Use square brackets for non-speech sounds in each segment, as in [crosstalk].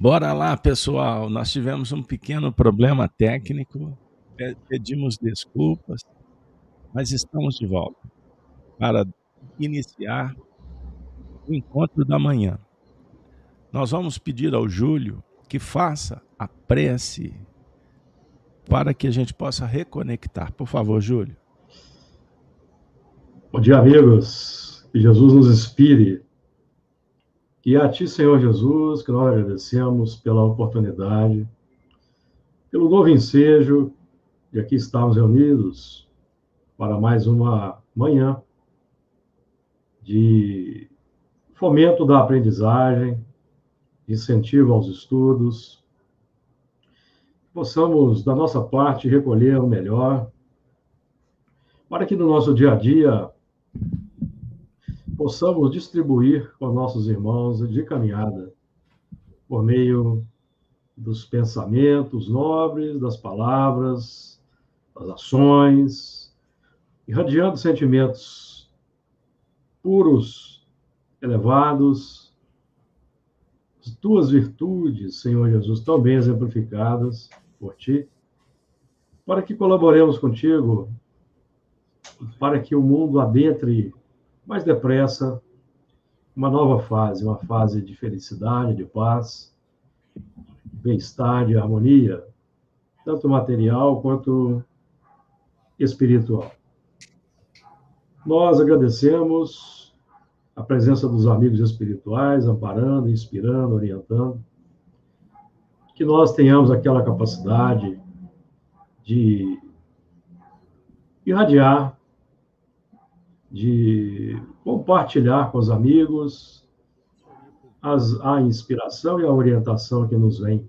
Bora lá, pessoal. Nós tivemos um pequeno problema técnico, pedimos desculpas, mas estamos de volta para iniciar o encontro da manhã. Nós vamos pedir ao Júlio que faça a prece para que a gente possa reconectar. Por favor, Júlio. Bom dia, amigos. Que Jesus nos inspire e a Ti, Senhor Jesus, que nós agradecemos pela oportunidade, pelo novo ensejo de aqui estarmos reunidos para mais uma manhã de fomento da aprendizagem, incentivo aos estudos, possamos, da nossa parte, recolher o melhor, para que no nosso dia a dia possamos distribuir com nossos irmãos de caminhada, por meio dos pensamentos nobres, das palavras, das ações, irradiando sentimentos puros, elevados, as tuas virtudes, Senhor Jesus, tão bem exemplificadas por ti, para que colaboremos contigo, para que o mundo adentre mais depressa uma nova fase, uma fase de felicidade, de paz, bem-estar, de harmonia, tanto material quanto espiritual. Nós agradecemos a presença dos amigos espirituais, amparando, inspirando, orientando, que nós tenhamos aquela capacidade de irradiar de compartilhar com os amigos as, a inspiração e a orientação que nos vem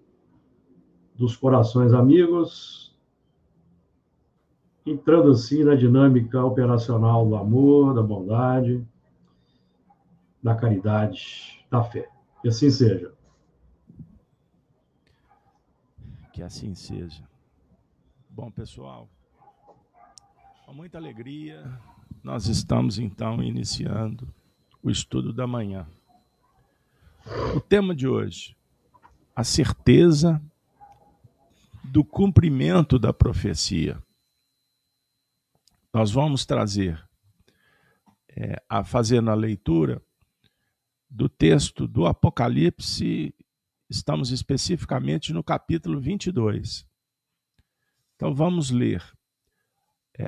dos corações amigos, entrando assim na dinâmica operacional do amor, da bondade, da caridade, da fé. Que assim seja. Que assim seja. Bom, pessoal, com muita alegria, nós estamos então iniciando o estudo da manhã. O tema de hoje: a certeza do cumprimento da profecia. Nós vamos trazer, é, a fazer na leitura do texto do Apocalipse, estamos especificamente no capítulo 22. Então vamos ler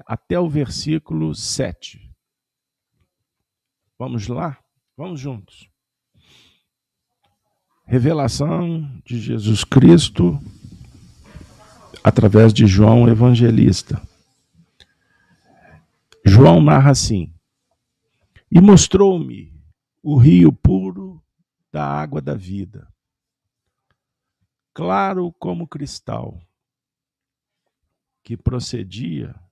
até o versículo 7. Vamos lá? Vamos juntos. Revelação de Jesus Cristo através de João Evangelista. João narra assim: E mostrou-me o rio puro da água da vida, claro como cristal, que procedia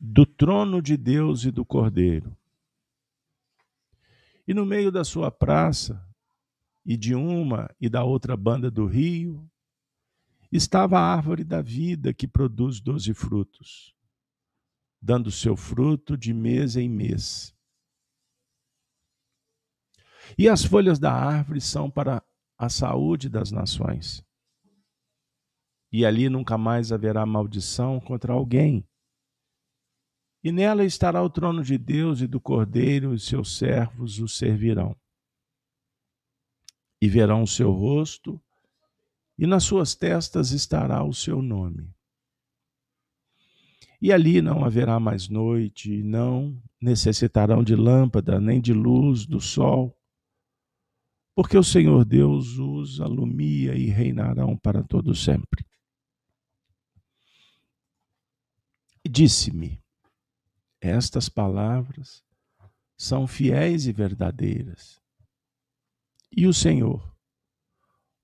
do trono de Deus e do Cordeiro. E no meio da sua praça, e de uma e da outra banda do rio, estava a árvore da vida que produz doze frutos, dando seu fruto de mês em mês. E as folhas da árvore são para a saúde das nações. E ali nunca mais haverá maldição contra alguém e nela estará o trono de Deus e do Cordeiro, e seus servos o servirão. E verão o seu rosto, e nas suas testas estará o seu nome. E ali não haverá mais noite, e não necessitarão de lâmpada, nem de luz do sol, porque o Senhor Deus os alumia e reinarão para todo sempre. Disse-me: estas palavras são fiéis e verdadeiras. E o Senhor,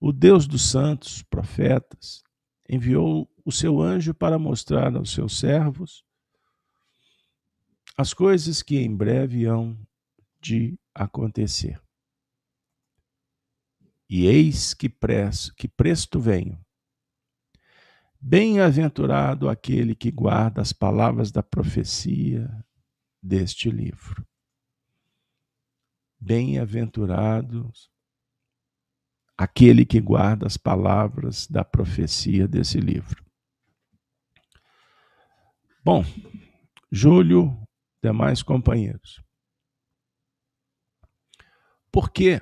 o Deus dos santos profetas, enviou o seu anjo para mostrar aos seus servos as coisas que em breve hão de acontecer. E eis que presto, que presto venho. Bem-aventurado aquele que guarda as palavras da profecia deste livro. Bem-aventurados aquele que guarda as palavras da profecia desse livro. Bom, Júlio, demais companheiros. Por que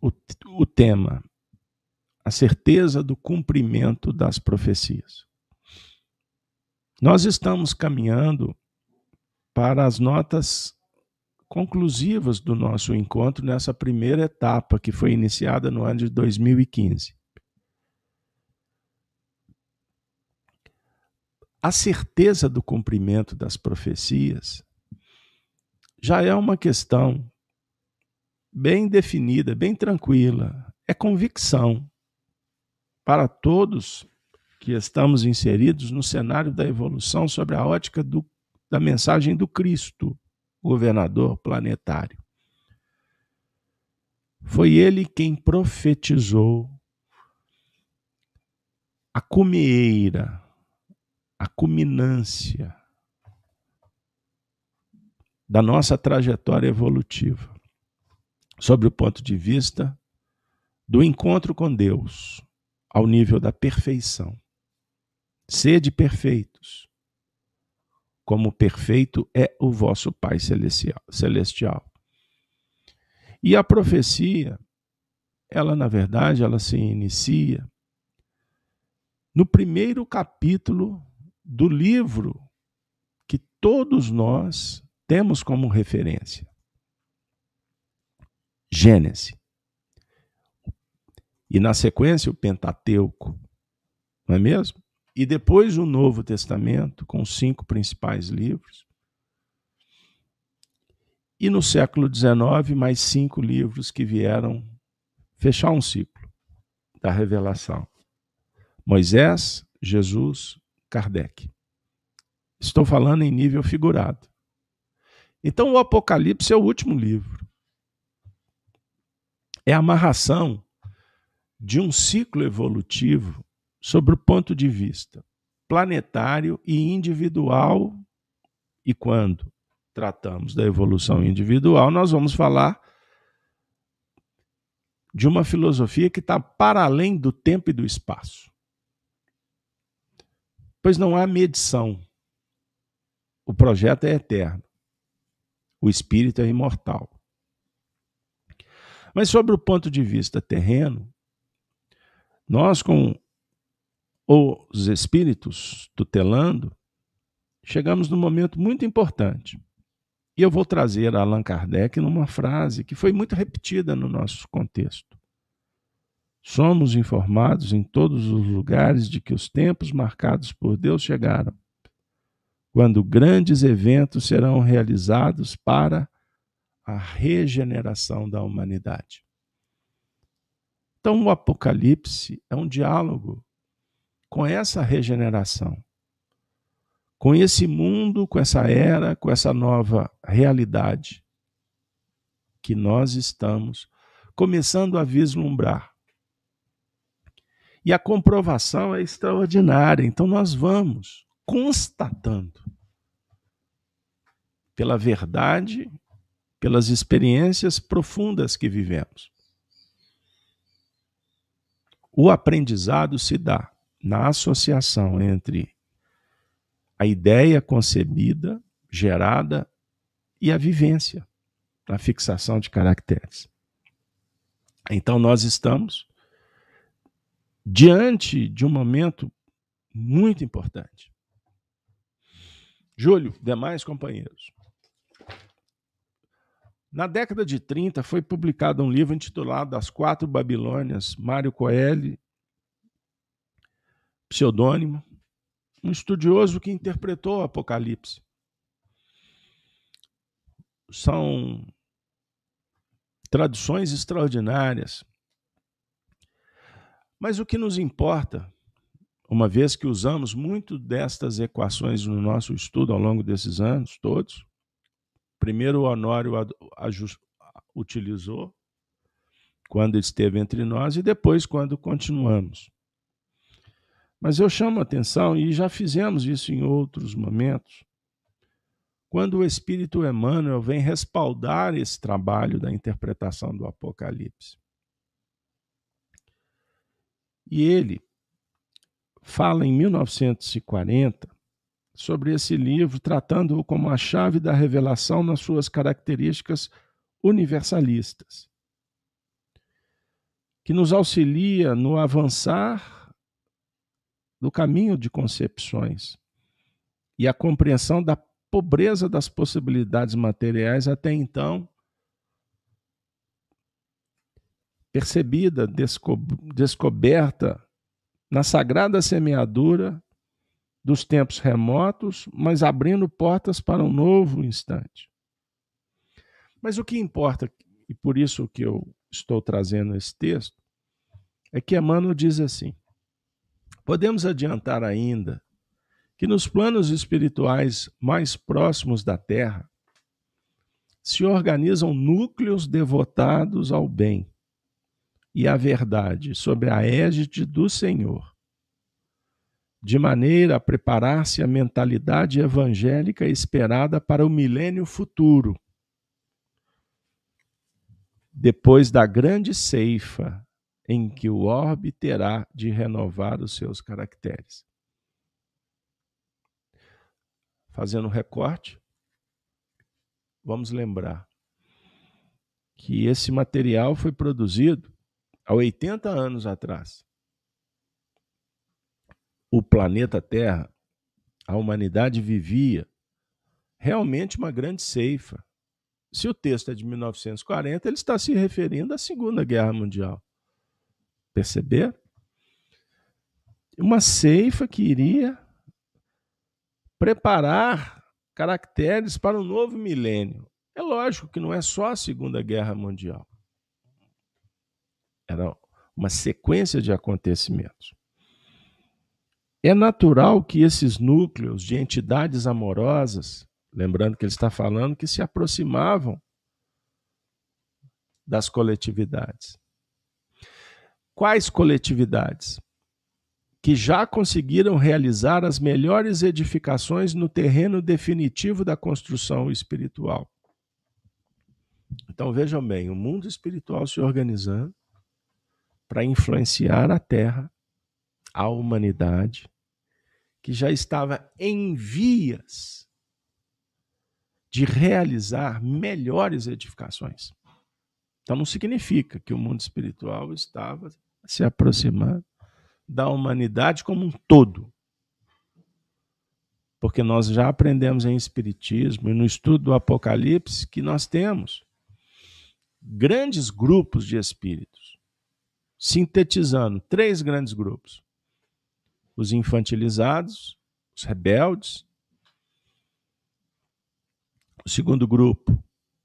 o, o tema? A certeza do cumprimento das profecias. Nós estamos caminhando para as notas conclusivas do nosso encontro nessa primeira etapa que foi iniciada no ano de 2015. A certeza do cumprimento das profecias já é uma questão bem definida, bem tranquila. É convicção para todos que estamos inseridos no cenário da evolução sobre a ótica do, da mensagem do Cristo governador planetário. Foi ele quem profetizou a cumeira, a culminância da nossa trajetória evolutiva, sobre o ponto de vista do encontro com Deus, ao nível da perfeição. Sede perfeitos, como perfeito é o vosso Pai celestial. E a profecia, ela na verdade, ela se inicia no primeiro capítulo do livro que todos nós temos como referência. Gênesis. E na sequência o Pentateuco, não é mesmo? E depois o Novo Testamento, com os cinco principais livros. E no século XIX, mais cinco livros que vieram fechar um ciclo da revelação: Moisés, Jesus, Kardec. Estou falando em nível figurado. Então, o Apocalipse é o último livro. É a amarração de um ciclo evolutivo sobre o ponto de vista planetário e individual. E quando tratamos da evolução individual, nós vamos falar de uma filosofia que está para além do tempo e do espaço. Pois não há medição. O projeto é eterno. O espírito é imortal. Mas, sobre o ponto de vista terreno, nós, com os espíritos tutelando, chegamos num momento muito importante. E eu vou trazer Allan Kardec numa frase que foi muito repetida no nosso contexto. Somos informados em todos os lugares de que os tempos marcados por Deus chegaram, quando grandes eventos serão realizados para a regeneração da humanidade. Então, o Apocalipse é um diálogo com essa regeneração, com esse mundo, com essa era, com essa nova realidade que nós estamos começando a vislumbrar. E a comprovação é extraordinária, então nós vamos constatando pela verdade, pelas experiências profundas que vivemos. O aprendizado se dá na associação entre a ideia concebida, gerada e a vivência, a fixação de caracteres. Então, nós estamos diante de um momento muito importante. Júlio, demais companheiros. Na década de 30 foi publicado um livro intitulado As Quatro Babilônias, Mário Coelho pseudônimo, um estudioso que interpretou o Apocalipse. São traduções extraordinárias. Mas o que nos importa, uma vez que usamos muito destas equações no nosso estudo ao longo desses anos todos, primeiro o Honório utilizou quando esteve entre nós e depois quando continuamos. Mas eu chamo a atenção, e já fizemos isso em outros momentos, quando o Espírito Emmanuel vem respaldar esse trabalho da interpretação do Apocalipse. E ele fala em 1940 sobre esse livro, tratando-o como a chave da revelação nas suas características universalistas, que nos auxilia no avançar do caminho de concepções e a compreensão da pobreza das possibilidades materiais até então percebida, desco descoberta na sagrada semeadura dos tempos remotos, mas abrindo portas para um novo instante. Mas o que importa, e por isso que eu estou trazendo esse texto, é que Emmanuel diz assim: podemos adiantar ainda que nos planos espirituais mais próximos da Terra se organizam núcleos devotados ao bem e à verdade sob a égide do Senhor de maneira a preparar-se a mentalidade evangélica esperada para o milênio futuro, depois da grande ceifa em que o orbe terá de renovar os seus caracteres. Fazendo um recorte, vamos lembrar que esse material foi produzido há 80 anos atrás o planeta Terra, a humanidade vivia realmente uma grande ceifa. Se o texto é de 1940, ele está se referindo à Segunda Guerra Mundial. Perceber? Uma ceifa que iria preparar caracteres para um novo milênio. É lógico que não é só a Segunda Guerra Mundial. Era uma sequência de acontecimentos. É natural que esses núcleos de entidades amorosas, lembrando que ele está falando que se aproximavam das coletividades. Quais coletividades? Que já conseguiram realizar as melhores edificações no terreno definitivo da construção espiritual. Então vejam bem, o mundo espiritual se organizando para influenciar a Terra a humanidade que já estava em vias de realizar melhores edificações. Então não significa que o mundo espiritual estava se aproximando da humanidade como um todo. Porque nós já aprendemos em Espiritismo e no estudo do Apocalipse que nós temos grandes grupos de espíritos, sintetizando três grandes grupos: os infantilizados, os rebeldes. O segundo grupo,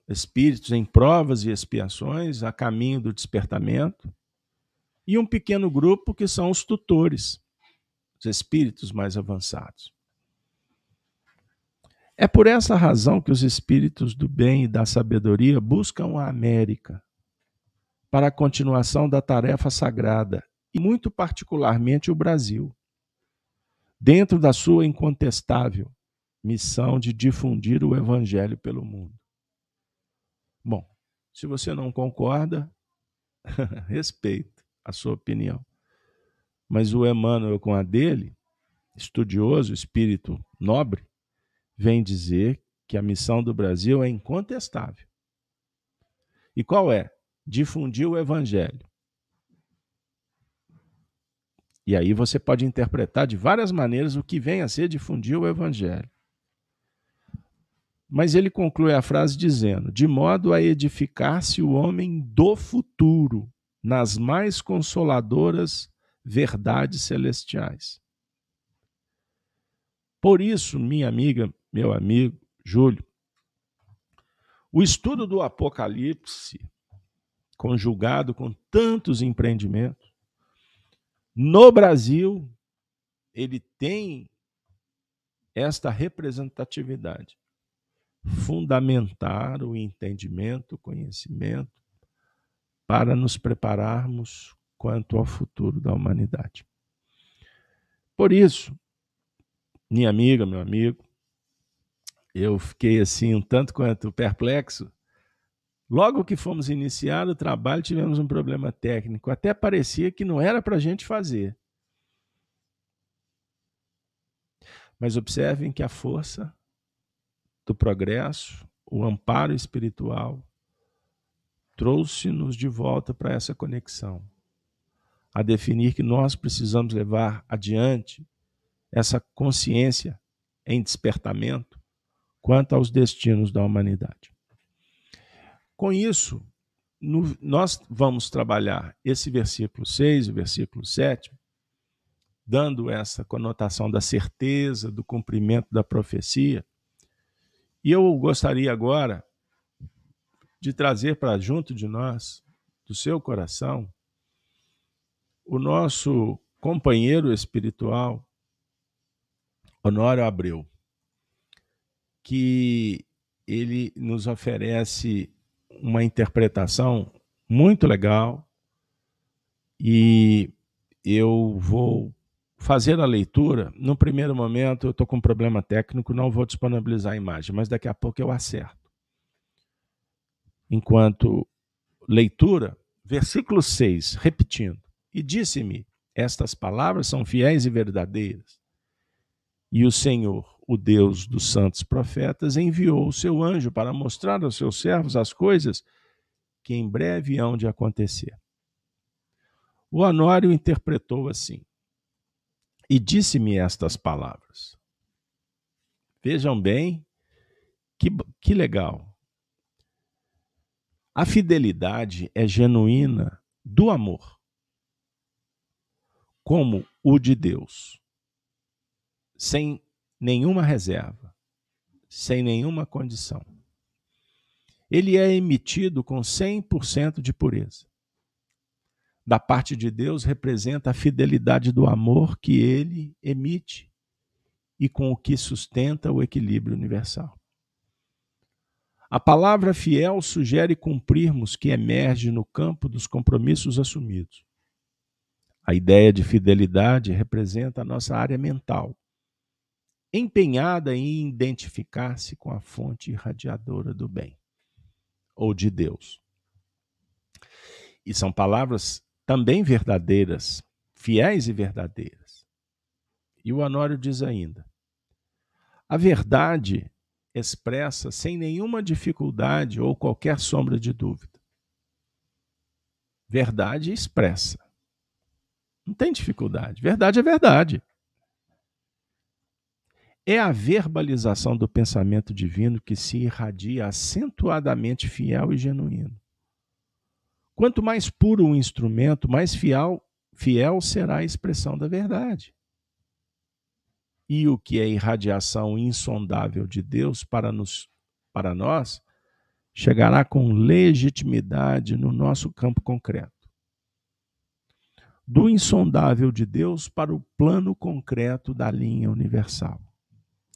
espíritos em provas e expiações, a caminho do despertamento. E um pequeno grupo que são os tutores, os espíritos mais avançados. É por essa razão que os espíritos do bem e da sabedoria buscam a América para a continuação da tarefa sagrada, e muito particularmente o Brasil dentro da sua incontestável missão de difundir o evangelho pelo mundo. Bom, se você não concorda, [laughs] respeito a sua opinião. Mas o Emmanuel, com a dele, estudioso, espírito nobre, vem dizer que a missão do Brasil é incontestável. E qual é? Difundir o evangelho. E aí você pode interpretar de várias maneiras o que vem a ser difundir o evangelho. Mas ele conclui a frase dizendo: de modo a edificar-se o homem do futuro nas mais consoladoras verdades celestiais. Por isso, minha amiga, meu amigo Júlio, o estudo do Apocalipse, conjugado com tantos empreendimentos, no Brasil, ele tem esta representatividade. Fundamentar o entendimento, o conhecimento, para nos prepararmos quanto ao futuro da humanidade. Por isso, minha amiga, meu amigo, eu fiquei assim um tanto quanto perplexo Logo que fomos iniciar o trabalho, tivemos um problema técnico. Até parecia que não era para a gente fazer. Mas observem que a força do progresso, o amparo espiritual, trouxe-nos de volta para essa conexão, a definir que nós precisamos levar adiante essa consciência em despertamento quanto aos destinos da humanidade. Com isso, no, nós vamos trabalhar esse versículo 6, o versículo 7, dando essa conotação da certeza, do cumprimento da profecia. E eu gostaria agora de trazer para junto de nós, do seu coração, o nosso companheiro espiritual, Honório Abreu, que ele nos oferece uma interpretação muito legal e eu vou fazer a leitura. No primeiro momento, eu estou com um problema técnico, não vou disponibilizar a imagem, mas daqui a pouco eu acerto. Enquanto leitura, versículo 6, repetindo: E disse-me: Estas palavras são fiéis e verdadeiras. E o Senhor, o Deus dos santos profetas, enviou o seu anjo para mostrar aos seus servos as coisas que em breve hão de acontecer. O Anório interpretou assim: e disse-me estas palavras. Vejam bem, que, que legal. A fidelidade é genuína do amor, como o de Deus, sem nenhuma reserva, sem nenhuma condição. Ele é emitido com 100% de pureza da parte de Deus representa a fidelidade do amor que ele emite e com o que sustenta o equilíbrio universal. A palavra fiel sugere cumprirmos que emerge no campo dos compromissos assumidos. A ideia de fidelidade representa a nossa área mental, empenhada em identificar-se com a fonte irradiadora do bem, ou de Deus. E são palavras também verdadeiras, fiéis e verdadeiras. E o Anório diz ainda: a verdade expressa sem nenhuma dificuldade ou qualquer sombra de dúvida. Verdade expressa. Não tem dificuldade. Verdade é verdade. É a verbalização do pensamento divino que se irradia acentuadamente fiel e genuíno. Quanto mais puro o instrumento, mais fiel, fiel será a expressão da verdade. E o que é irradiação insondável de Deus para, nos, para nós chegará com legitimidade no nosso campo concreto. Do insondável de Deus para o plano concreto da linha universal.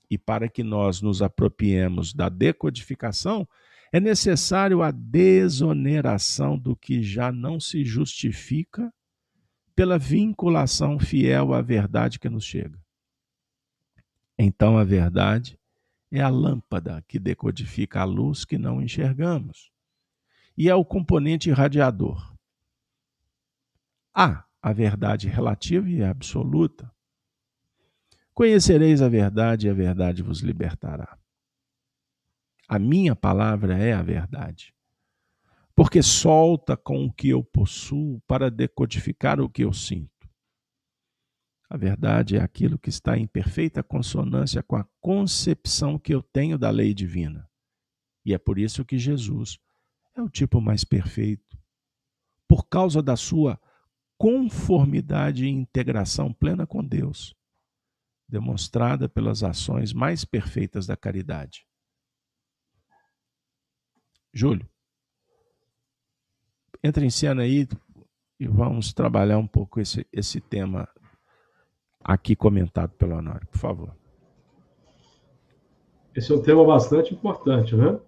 E para que nós nos apropriemos da decodificação, é necessário a desoneração do que já não se justifica pela vinculação fiel à verdade que nos chega. Então a verdade é a lâmpada que decodifica a luz que não enxergamos e é o componente irradiador. Há a verdade relativa e absoluta. Conhecereis a verdade e a verdade vos libertará. A minha palavra é a verdade. Porque solta com o que eu possuo para decodificar o que eu sinto. A verdade é aquilo que está em perfeita consonância com a concepção que eu tenho da lei divina. E é por isso que Jesus é o tipo mais perfeito. Por causa da sua conformidade e integração plena com Deus, demonstrada pelas ações mais perfeitas da caridade. Júlio, entra em cena aí e vamos trabalhar um pouco esse, esse tema aqui comentado pelo Honório, por favor. Esse é um tema bastante importante, né?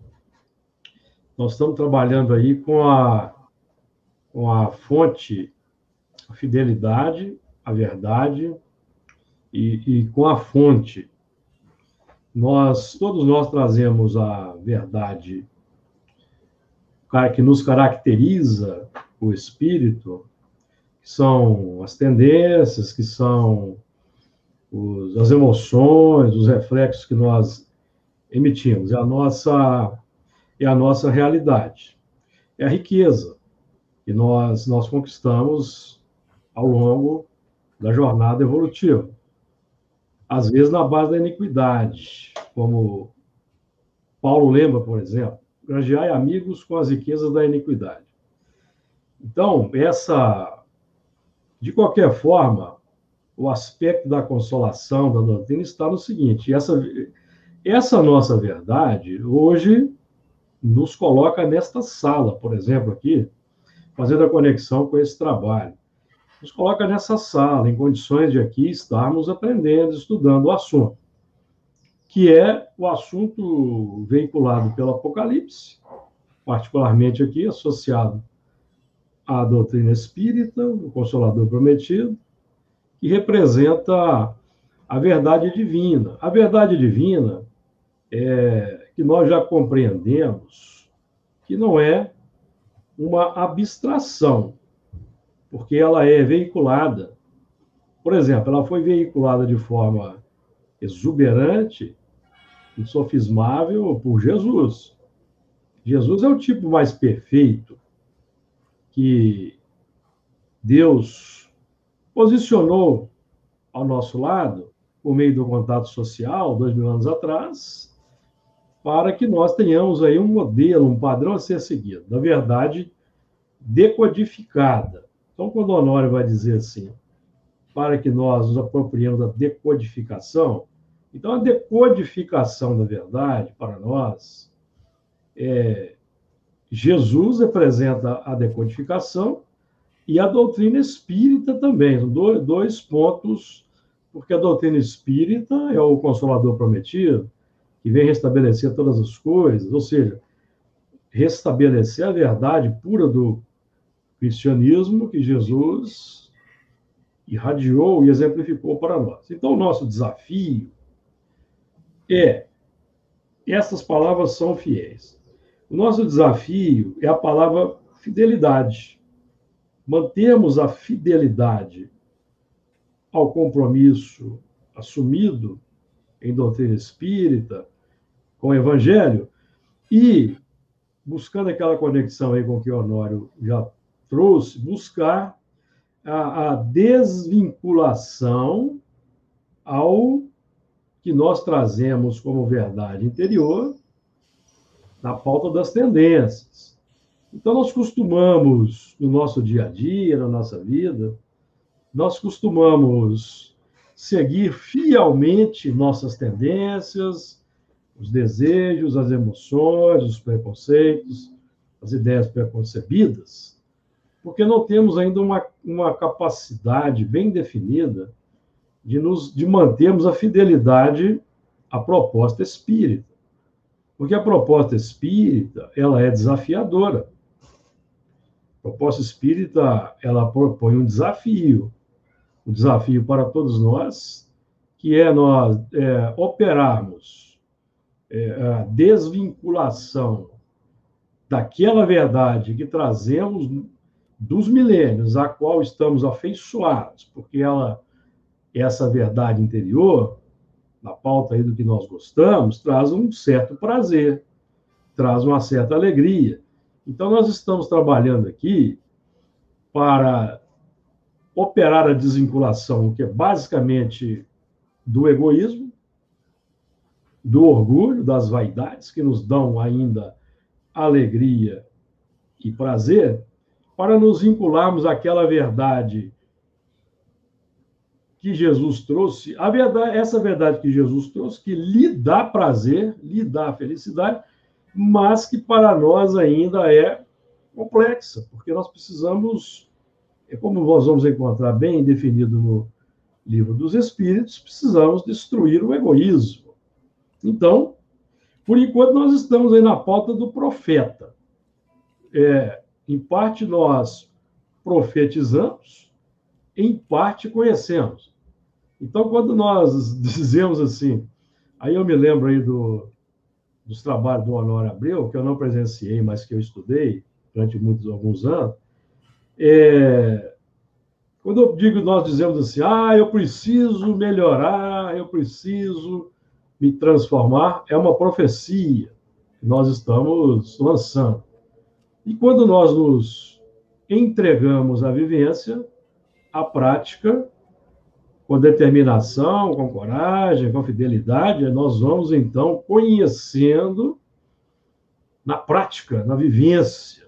Nós estamos trabalhando aí com a, com a fonte, a fidelidade, a verdade e, e com a fonte. Nós, todos nós trazemos a verdade que nos caracteriza o espírito, que são as tendências, que são os, as emoções, os reflexos que nós emitimos. É a nossa, é a nossa realidade. É a riqueza que nós, nós conquistamos ao longo da jornada evolutiva. Às vezes na base da iniquidade, como Paulo lembra, por exemplo, granjeai amigos com as riquezas da iniquidade. Então, essa, de qualquer forma, o aspecto da consolação da doutrina está no seguinte: essa, essa nossa verdade hoje nos coloca nesta sala, por exemplo, aqui, fazendo a conexão com esse trabalho. Nos coloca nessa sala, em condições de aqui estarmos aprendendo, estudando o assunto, que é o assunto veiculado pelo Apocalipse, particularmente aqui associado à doutrina espírita, o Consolador Prometido, que representa a verdade divina. A verdade divina é que nós já compreendemos que não é uma abstração, porque ela é veiculada. Por exemplo, ela foi veiculada de forma exuberante, insofismável por Jesus. Jesus é o tipo mais perfeito que Deus posicionou ao nosso lado, por meio do contato social, dois mil anos atrás, para que nós tenhamos aí um modelo, um padrão a ser seguido, da verdade decodificada. Então, quando o Honório vai dizer assim, para que nós nos apropriemos da decodificação, então a decodificação da verdade para nós é Jesus representa a decodificação e a doutrina espírita também. São dois pontos, porque a doutrina espírita é o consolador prometido, que vem restabelecer todas as coisas, ou seja, restabelecer a verdade pura do cristianismo que Jesus irradiou e exemplificou para nós. Então, o nosso desafio é: essas palavras são fiéis. O nosso desafio é a palavra fidelidade. Mantermos a fidelidade ao compromisso assumido em doutrina espírita, com o evangelho, e buscando aquela conexão aí com que o Honório já trouxe, buscar a, a desvinculação ao que nós trazemos como verdade interior na pauta das tendências. Então, nós costumamos, no nosso dia a dia, na nossa vida, nós costumamos seguir fielmente nossas tendências, os desejos, as emoções, os preconceitos, as ideias preconcebidas, porque não temos ainda uma, uma capacidade bem definida de, nos, de mantermos a fidelidade à proposta espírita. Porque a proposta espírita, ela é desafiadora. A proposta espírita, ela propõe um desafio, um desafio para todos nós, que é nós é, operarmos é, a desvinculação daquela verdade que trazemos dos milênios, a qual estamos afeiçoados, porque ela, essa verdade interior, na pauta aí do que nós gostamos, traz um certo prazer, traz uma certa alegria. Então, nós estamos trabalhando aqui para operar a desvinculação, que é basicamente do egoísmo, do orgulho, das vaidades, que nos dão ainda alegria e prazer, para nos vincularmos àquela verdade que Jesus trouxe, a verdade, essa verdade que Jesus trouxe, que lhe dá prazer, lhe dá felicidade, mas que para nós ainda é complexa, porque nós precisamos, é como nós vamos encontrar bem definido no livro dos Espíritos, precisamos destruir o egoísmo. Então, por enquanto, nós estamos aí na pauta do profeta. É, em parte, nós profetizamos, em parte, conhecemos. Então, quando nós [laughs] dizemos assim, aí eu me lembro aí do, dos trabalhos do Honório Abreu, que eu não presenciei, mas que eu estudei durante muitos alguns anos, é, quando eu digo, nós dizemos assim, ah, eu preciso melhorar, eu preciso me transformar, é uma profecia que nós estamos lançando. E quando nós nos entregamos à vivência, à prática, com determinação, com coragem, com fidelidade, nós vamos então conhecendo na prática, na vivência.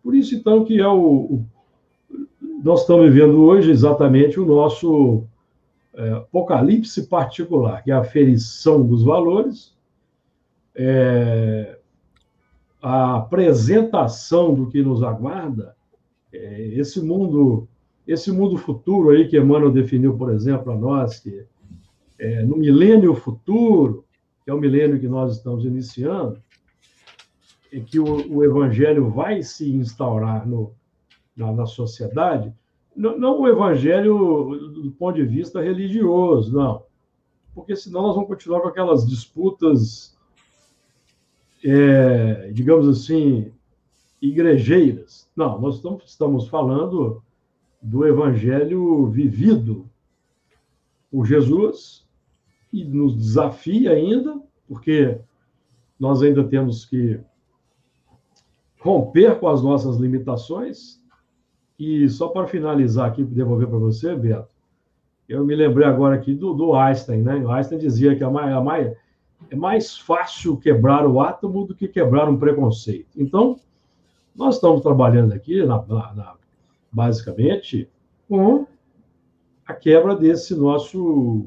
Por isso, então, que é o, o nós estamos vivendo hoje exatamente o nosso é, apocalipse particular, que é a aferição dos valores, é, a apresentação do que nos aguarda, é, esse mundo esse mundo futuro aí que Emmanuel definiu, por exemplo, a nós, que é, no milênio futuro, que é o milênio que nós estamos iniciando, e que o, o evangelho vai se instaurar no, na, na sociedade, não, não, o evangelho do ponto de vista religioso, não. Porque senão nós vamos continuar com aquelas disputas, é, digamos assim, igrejeiras. Não, nós estamos, falando do evangelho vivido por Jesus e nos desafia ainda, porque nós ainda temos que romper com as nossas limitações e só para finalizar aqui, devolver para você, Beto, eu me lembrei agora aqui do, do Einstein, né? O Einstein dizia que a a é mais fácil quebrar o átomo do que quebrar um preconceito. Então, nós estamos trabalhando aqui, na, na, basicamente, com a quebra desse nosso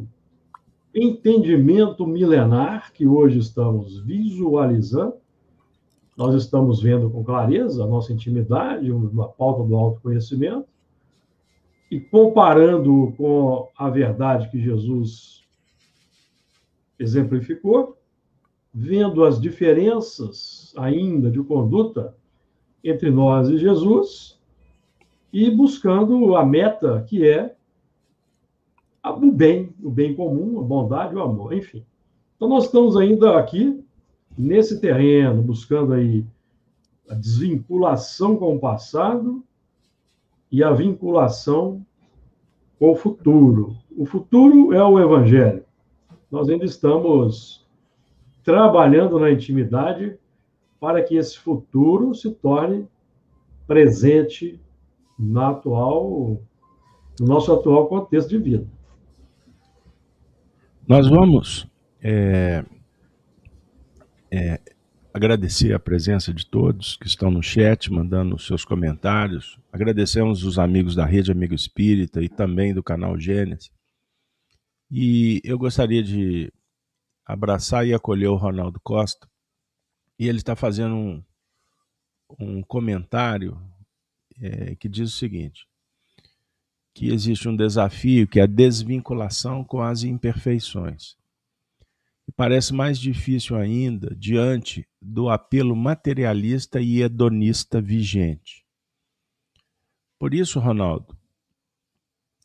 entendimento milenar que hoje estamos visualizando nós estamos vendo com clareza a nossa intimidade, uma pauta do autoconhecimento, e comparando com a verdade que Jesus exemplificou, vendo as diferenças ainda de conduta entre nós e Jesus, e buscando a meta que é o bem, o bem comum, a bondade, o amor, enfim. Então, nós estamos ainda aqui nesse terreno, buscando aí a desvinculação com o passado e a vinculação com o futuro. O futuro é o evangelho. Nós ainda estamos trabalhando na intimidade para que esse futuro se torne presente na atual, no nosso atual contexto de vida. Nós vamos é, é, agradecer a presença de todos que estão no chat, mandando seus comentários. Agradecemos os amigos da Rede Amigo Espírita e também do canal Gênesis. E eu gostaria de abraçar e acolher o Ronaldo Costa. E ele está fazendo um, um comentário é, que diz o seguinte: que existe um desafio que é a desvinculação com as imperfeições. E parece mais difícil ainda diante do apelo materialista e hedonista vigente. Por isso, Ronaldo,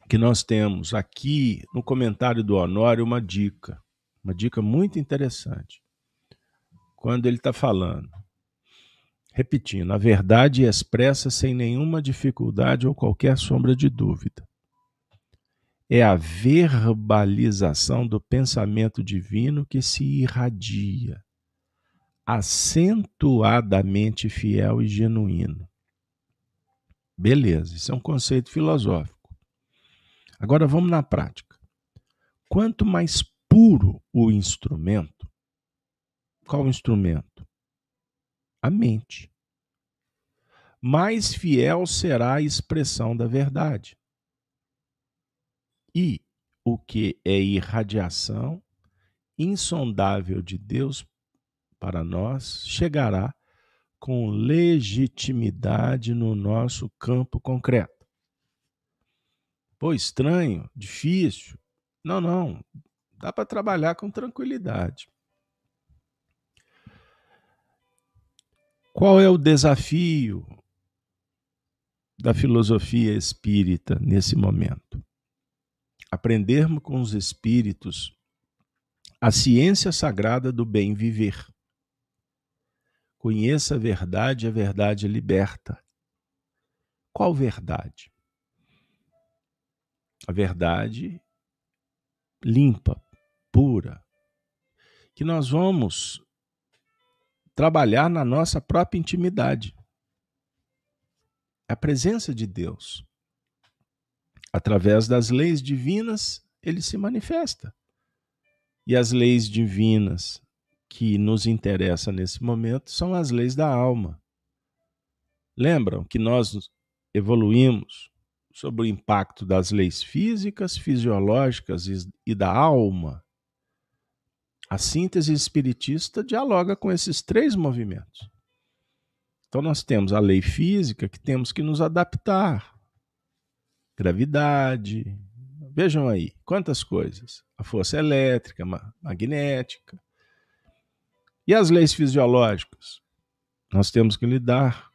que nós temos aqui no comentário do Honório uma dica, uma dica muito interessante. Quando ele está falando, repetindo, a verdade expressa sem nenhuma dificuldade ou qualquer sombra de dúvida é a verbalização do pensamento divino que se irradia, acentuadamente fiel e genuíno. Beleza, isso é um conceito filosófico. Agora vamos na prática. Quanto mais puro o instrumento, qual instrumento? A mente. Mais fiel será a expressão da verdade. E o que é irradiação insondável de Deus para nós chegará com legitimidade no nosso campo concreto. Pô, estranho, difícil. Não, não. Dá para trabalhar com tranquilidade. Qual é o desafio da filosofia espírita nesse momento? aprendermos com os espíritos a ciência sagrada do bem viver. Conheça a verdade, a verdade liberta. Qual verdade? A verdade limpa, pura, que nós vamos trabalhar na nossa própria intimidade. A presença de Deus. Através das leis divinas, ele se manifesta. E as leis divinas que nos interessam nesse momento são as leis da alma. Lembram que nós evoluímos sobre o impacto das leis físicas, fisiológicas e da alma. A síntese espiritista dialoga com esses três movimentos. Então, nós temos a lei física que temos que nos adaptar. Gravidade, vejam aí, quantas coisas. A força elétrica, magnética. E as leis fisiológicas? Nós temos que lidar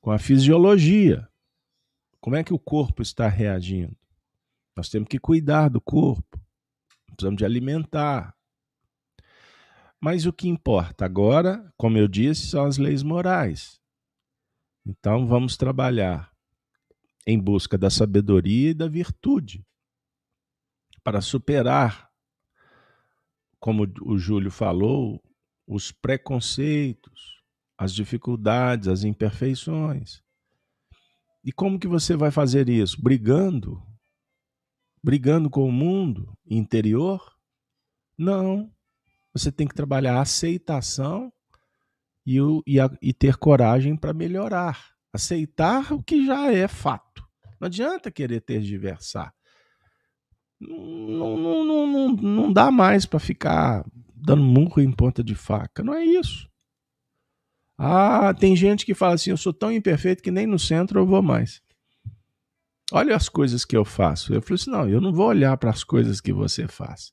com a fisiologia. Como é que o corpo está reagindo? Nós temos que cuidar do corpo. Precisamos de alimentar. Mas o que importa agora, como eu disse, são as leis morais. Então vamos trabalhar em busca da sabedoria e da virtude para superar, como o Júlio falou, os preconceitos, as dificuldades, as imperfeições. E como que você vai fazer isso? Brigando? Brigando com o mundo interior? Não. Você tem que trabalhar a aceitação e, o, e, a, e ter coragem para melhorar. Aceitar o que já é fato. Não adianta querer tergiversar não, não, não, não, não dá mais para ficar dando murro em ponta de faca. Não é isso. Ah, tem gente que fala assim: eu sou tão imperfeito que nem no centro eu vou mais. Olha as coisas que eu faço. Eu falei assim: não, eu não vou olhar para as coisas que você faz.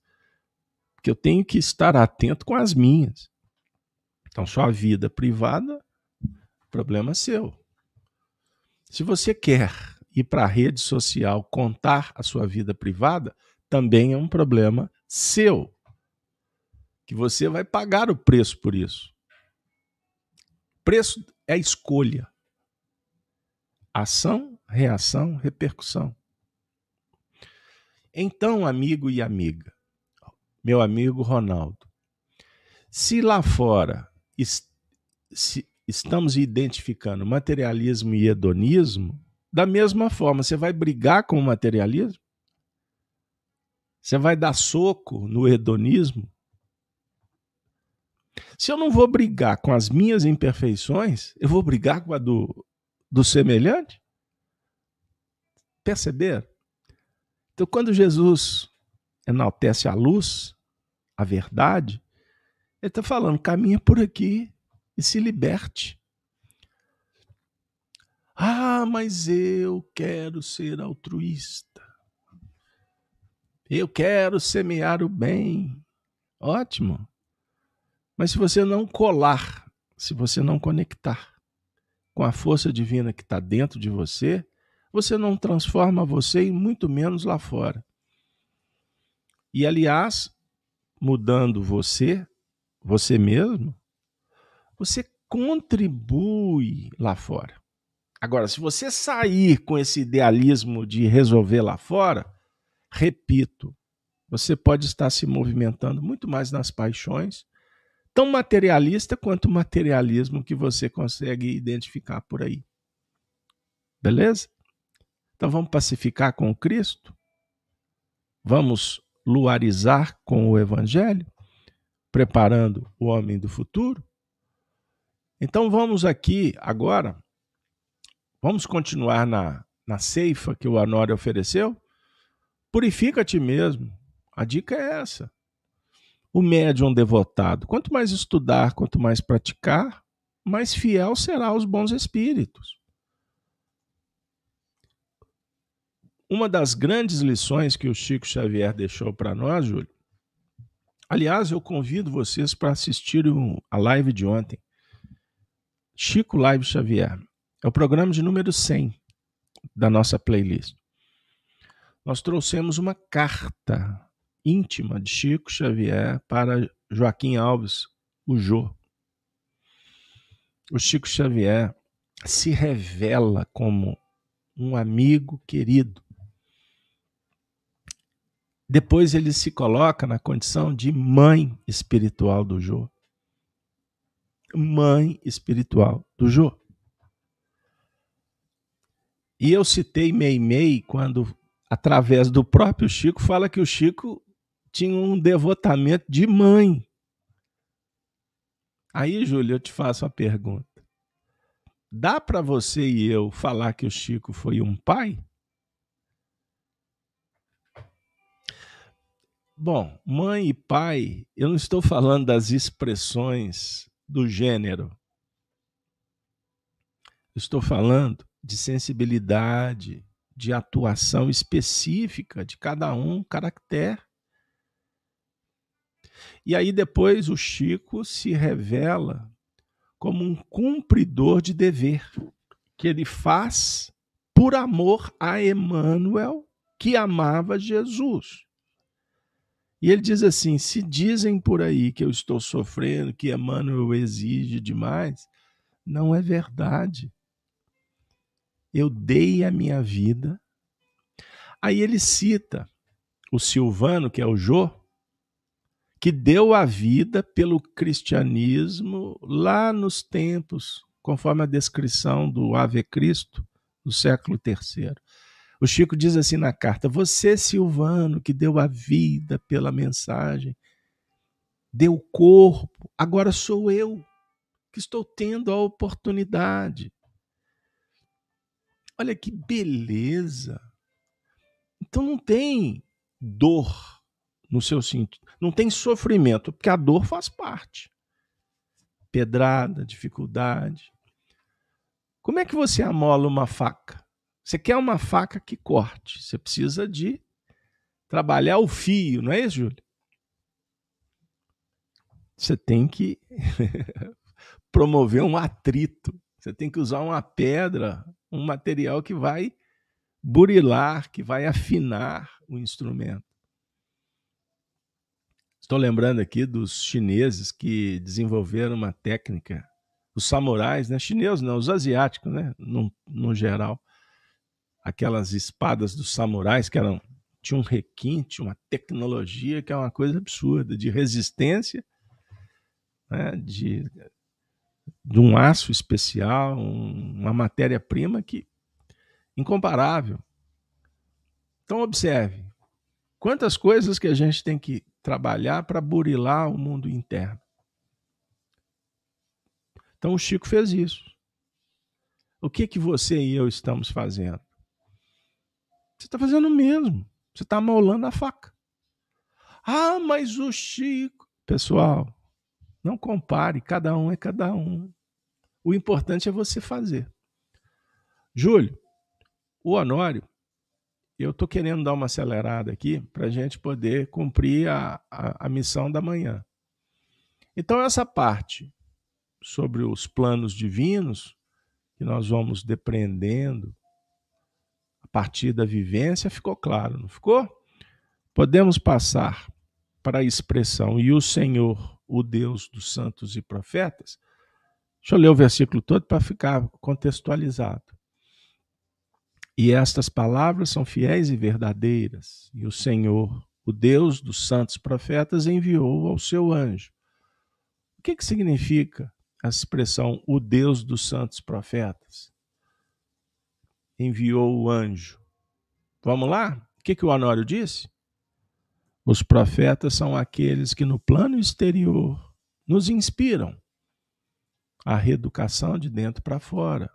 Porque eu tenho que estar atento com as minhas. Então, sua vida privada, problema é seu. Se você quer ir para a rede social contar a sua vida privada também é um problema seu. Que você vai pagar o preço por isso. Preço é escolha. Ação, reação, repercussão. Então, amigo e amiga, meu amigo Ronaldo, se lá fora se estamos identificando materialismo e hedonismo, da mesma forma, você vai brigar com o materialismo? Você vai dar soco no hedonismo? Se eu não vou brigar com as minhas imperfeições, eu vou brigar com a do, do semelhante? Perceber? Então, quando Jesus enaltece a luz, a verdade, ele está falando: caminha por aqui e se liberte. Ah, mas eu quero ser altruísta. Eu quero semear o bem. Ótimo. Mas se você não colar, se você não conectar com a força divina que está dentro de você, você não transforma você e muito menos lá fora. E aliás, mudando você, você mesmo, você contribui lá fora. Agora, se você sair com esse idealismo de resolver lá fora, repito, você pode estar se movimentando muito mais nas paixões, tão materialista quanto o materialismo que você consegue identificar por aí. Beleza? Então vamos pacificar com Cristo? Vamos luarizar com o Evangelho, preparando o homem do futuro? Então vamos aqui agora Vamos continuar na, na ceifa que o Honório ofereceu? Purifica a ti mesmo. A dica é essa. O médium devotado, quanto mais estudar, quanto mais praticar, mais fiel será aos bons espíritos. Uma das grandes lições que o Chico Xavier deixou para nós, Júlio. Aliás, eu convido vocês para assistirem a live de ontem. Chico Live Xavier. É o programa de número 100 da nossa playlist. Nós trouxemos uma carta íntima de Chico Xavier para Joaquim Alves, o Jô. o Chico Xavier se revela como um amigo querido. Depois ele se coloca na condição de mãe espiritual do Jô. Mãe espiritual do Jô. E eu citei Meimei quando, através do próprio Chico, fala que o Chico tinha um devotamento de mãe. Aí, Júlio, eu te faço uma pergunta. Dá para você e eu falar que o Chico foi um pai? Bom, mãe e pai, eu não estou falando das expressões do gênero. Estou falando de sensibilidade, de atuação específica de cada um, caractere. E aí depois o Chico se revela como um cumpridor de dever, que ele faz por amor a Emmanuel, que amava Jesus. E ele diz assim: se dizem por aí que eu estou sofrendo, que Emmanuel exige demais, não é verdade eu dei a minha vida. Aí ele cita o Silvano, que é o Jô, que deu a vida pelo cristianismo lá nos tempos, conforme a descrição do Ave Cristo, do século III. O Chico diz assim na carta: Você, Silvano, que deu a vida pela mensagem, deu corpo, agora sou eu que estou tendo a oportunidade Olha que beleza. Então não tem dor no seu sentido, não tem sofrimento, porque a dor faz parte. Pedrada, dificuldade. Como é que você amola uma faca? Você quer uma faca que corte, você precisa de trabalhar o fio, não é isso, Júlio? Você tem que [laughs] promover um atrito, você tem que usar uma pedra um material que vai burilar, que vai afinar o instrumento. Estou lembrando aqui dos chineses que desenvolveram uma técnica, os samurais, né? Chineses não, os asiáticos, né? No, no geral. Aquelas espadas dos samurais que eram tinha um requinte, uma tecnologia que é uma coisa absurda, de resistência, né? de de um aço especial, um, uma matéria-prima que incomparável. Então observe quantas coisas que a gente tem que trabalhar para burilar o mundo interno. Então o Chico fez isso. O que que você e eu estamos fazendo? Você está fazendo o mesmo. Você está molando a faca. Ah, mas o Chico. Pessoal, não compare, cada um é cada um. O importante é você fazer. Júlio, o Honório, eu estou querendo dar uma acelerada aqui para a gente poder cumprir a, a, a missão da manhã. Então, essa parte sobre os planos divinos, que nós vamos depreendendo partir da vivência, ficou claro, não ficou? Podemos passar para a expressão e o Senhor o Deus dos santos e profetas. Deixa eu ler o versículo todo para ficar contextualizado. E estas palavras são fiéis e verdadeiras, e o Senhor, o Deus dos santos profetas, enviou ao seu anjo. O que, que significa a expressão o Deus dos santos profetas? Enviou o anjo. Vamos lá? O que, que o Honório disse? Os profetas são aqueles que no plano exterior nos inspiram a reeducação de dentro para fora.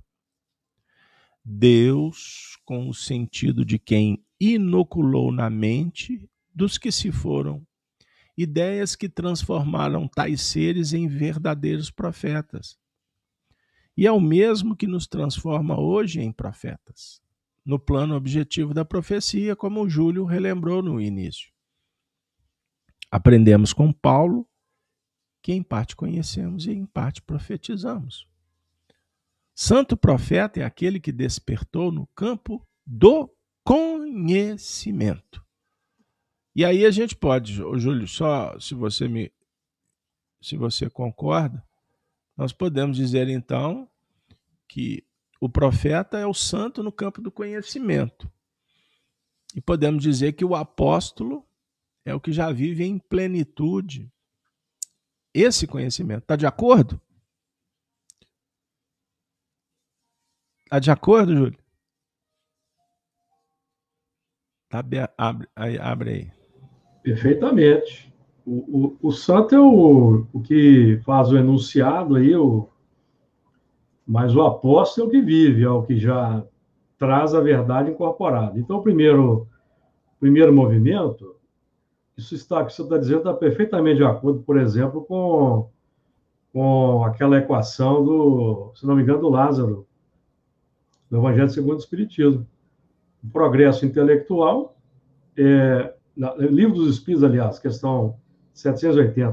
Deus, com o sentido de quem inoculou na mente dos que se foram ideias que transformaram tais seres em verdadeiros profetas. E é o mesmo que nos transforma hoje em profetas, no plano objetivo da profecia, como o Júlio relembrou no início. Aprendemos com Paulo, que em parte conhecemos e em parte profetizamos. Santo profeta é aquele que despertou no campo do conhecimento. E aí a gente pode, Júlio, só se você me se você concorda, Nós podemos dizer então que o profeta é o santo no campo do conhecimento. E podemos dizer que o apóstolo é o que já vive em plenitude esse conhecimento. Está de acordo? Está de acordo, Júlio? Tá, abre, abre aí. Perfeitamente. O, o, o santo é o, o que faz o enunciado aí, o, mas o apóstolo é o que vive, é o que já traz a verdade incorporada. Então, o primeiro, primeiro movimento, isso está, que você está dizendo está perfeitamente de acordo, por exemplo, com, com aquela equação do, se não me engano, do Lázaro, do Evangelho segundo o Espiritismo. O progresso intelectual, é, livro dos Espíritos, aliás, questão 780.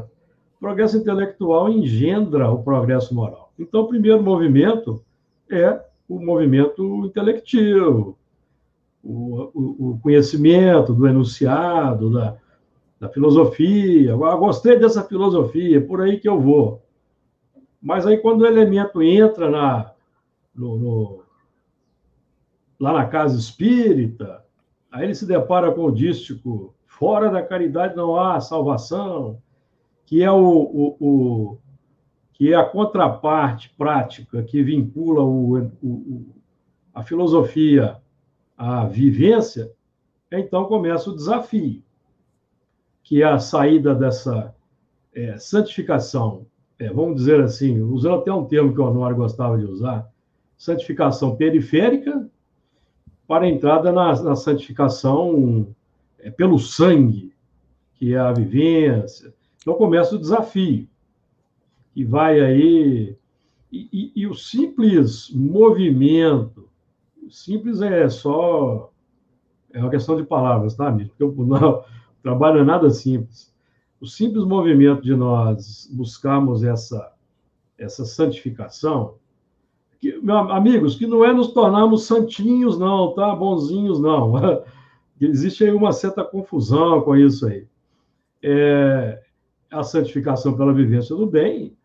O progresso intelectual engendra o progresso moral. Então, o primeiro movimento é o movimento intelectivo, o, o, o conhecimento do enunciado, da, da filosofia. Ah, gostei dessa filosofia, por aí que eu vou. Mas aí, quando o elemento entra na, no, no, lá na casa espírita, aí ele se depara com o dístico: fora da caridade não há salvação, que é o, o, o que é a contraparte prática que vincula o, a filosofia à vivência, então começa o desafio, que é a saída dessa é, santificação, é, vamos dizer assim, usando até um termo que o Honório gostava de usar, santificação periférica para a entrada na, na santificação é, pelo sangue, que é a vivência. Então começa o desafio e vai aí. E, e, e, o simples movimento, simples é só. É uma questão de palavras, tá, amigo? Porque o, [laughs] não, o trabalho é nada simples. O simples movimento de nós buscarmos essa, essa santificação, que, meus amigos, que não é nos tornarmos santinhos, não, tá? Bonzinhos, não. [laughs] Existe aí uma certa confusão com isso aí. É, a santificação pela vivência do bem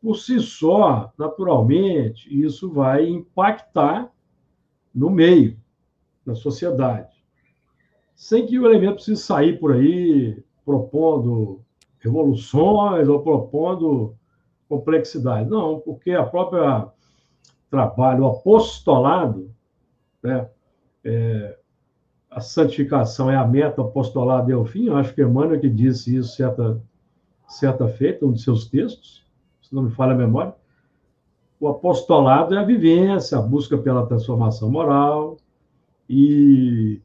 por si só, naturalmente, isso vai impactar no meio, na sociedade. Sem que o elemento precise sair por aí propondo revoluções ou propondo complexidade. Não, porque a própria trabalho, apostolado, né, é, a santificação é a meta, o apostolado é o fim. Eu acho que Emmanuel que disse isso certa, certa feita, um de seus textos se não me falha a memória, o apostolado é a vivência, a busca pela transformação moral. E,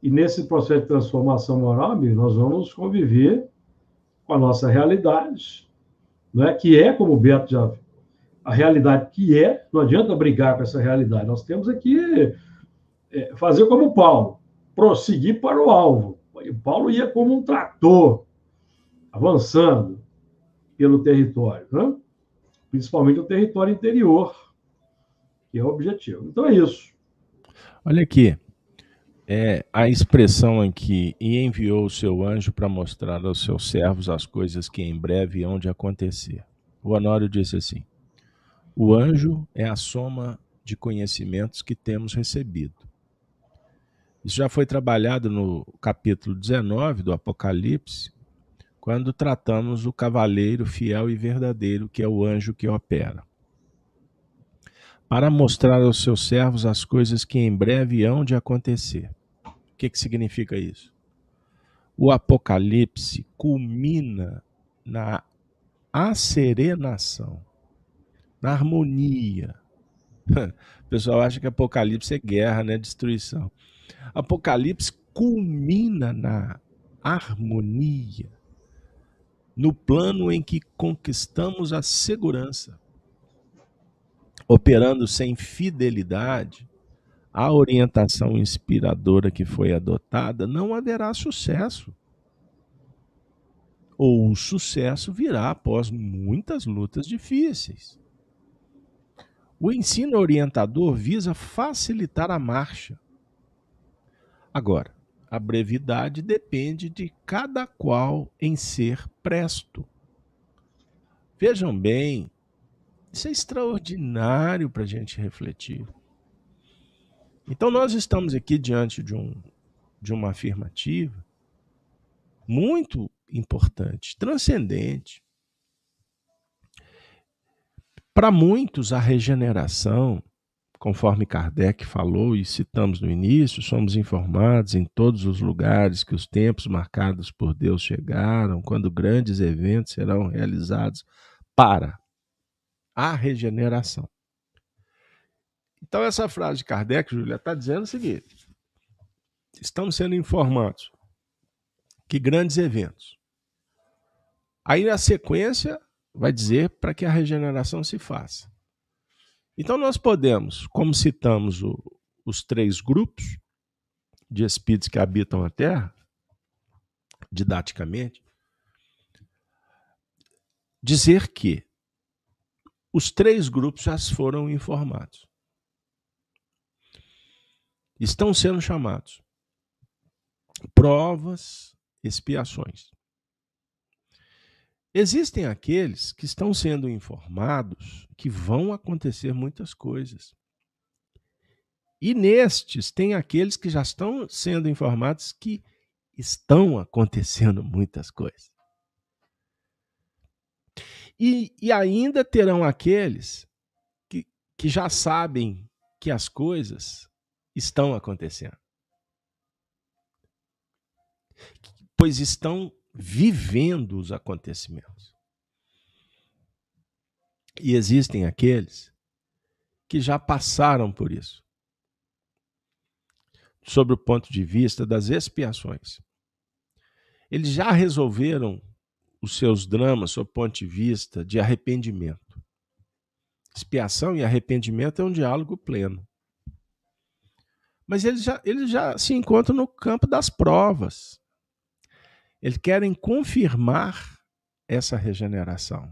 e nesse processo de transformação moral, amigo, nós vamos conviver com a nossa realidade, não é? que é, como o Beto já a realidade que é, não adianta brigar com essa realidade. Nós temos aqui é, fazer como Paulo, prosseguir para o alvo. Paulo ia como um trator, avançando pelo território. Né? principalmente o território interior, que é o objetivo. Então é isso. Olha aqui, é, a expressão aqui, e enviou o seu anjo para mostrar aos seus servos as coisas que em breve hão de acontecer. O Honório disse assim: o anjo é a soma de conhecimentos que temos recebido. Isso já foi trabalhado no capítulo 19 do Apocalipse, quando tratamos o cavaleiro fiel e verdadeiro, que é o anjo que opera. Para mostrar aos seus servos as coisas que em breve hão de acontecer. O que, que significa isso? O Apocalipse culmina na acerenação, na harmonia. [laughs] O pessoal acha que Apocalipse é guerra, né? Destruição. Apocalipse culmina na harmonia no plano em que conquistamos a segurança. Operando sem fidelidade, a orientação inspiradora que foi adotada não haverá sucesso. Ou o sucesso virá após muitas lutas difíceis. O ensino orientador visa facilitar a marcha. Agora, a brevidade depende de cada qual em ser presto. Vejam bem Isso é extraordinário para a gente refletir. Então, nós estamos aqui diante de, um, de uma afirmativa muito importante, transcendente. Para muitos, a regeneração, conforme Kardec falou e citamos no início, somos informados em todos os lugares que os tempos marcados por Deus chegaram, quando grandes eventos serão realizados para a regeneração. Então, essa frase de Kardec, Julia, está dizendo o seguinte: estamos sendo informados que grandes eventos. Aí, na sequência, vai dizer para que a regeneração se faça. Então, nós podemos, como citamos o, os três grupos de espíritos que habitam a Terra, didaticamente, dizer que os três grupos já foram informados. Estão sendo chamados provas, expiações. Existem aqueles que estão sendo informados que vão acontecer muitas coisas. E nestes, tem aqueles que já estão sendo informados que estão acontecendo muitas coisas. E, e ainda terão aqueles que, que já sabem que as coisas estão acontecendo. Pois estão vivendo os acontecimentos. E existem aqueles que já passaram por isso. Sobre o ponto de vista das expiações. Eles já resolveram os seus dramas sob o ponto de vista de arrependimento. Expiação e arrependimento é um diálogo pleno. Mas eles já, eles já se encontram no campo das provas. Eles querem confirmar essa regeneração.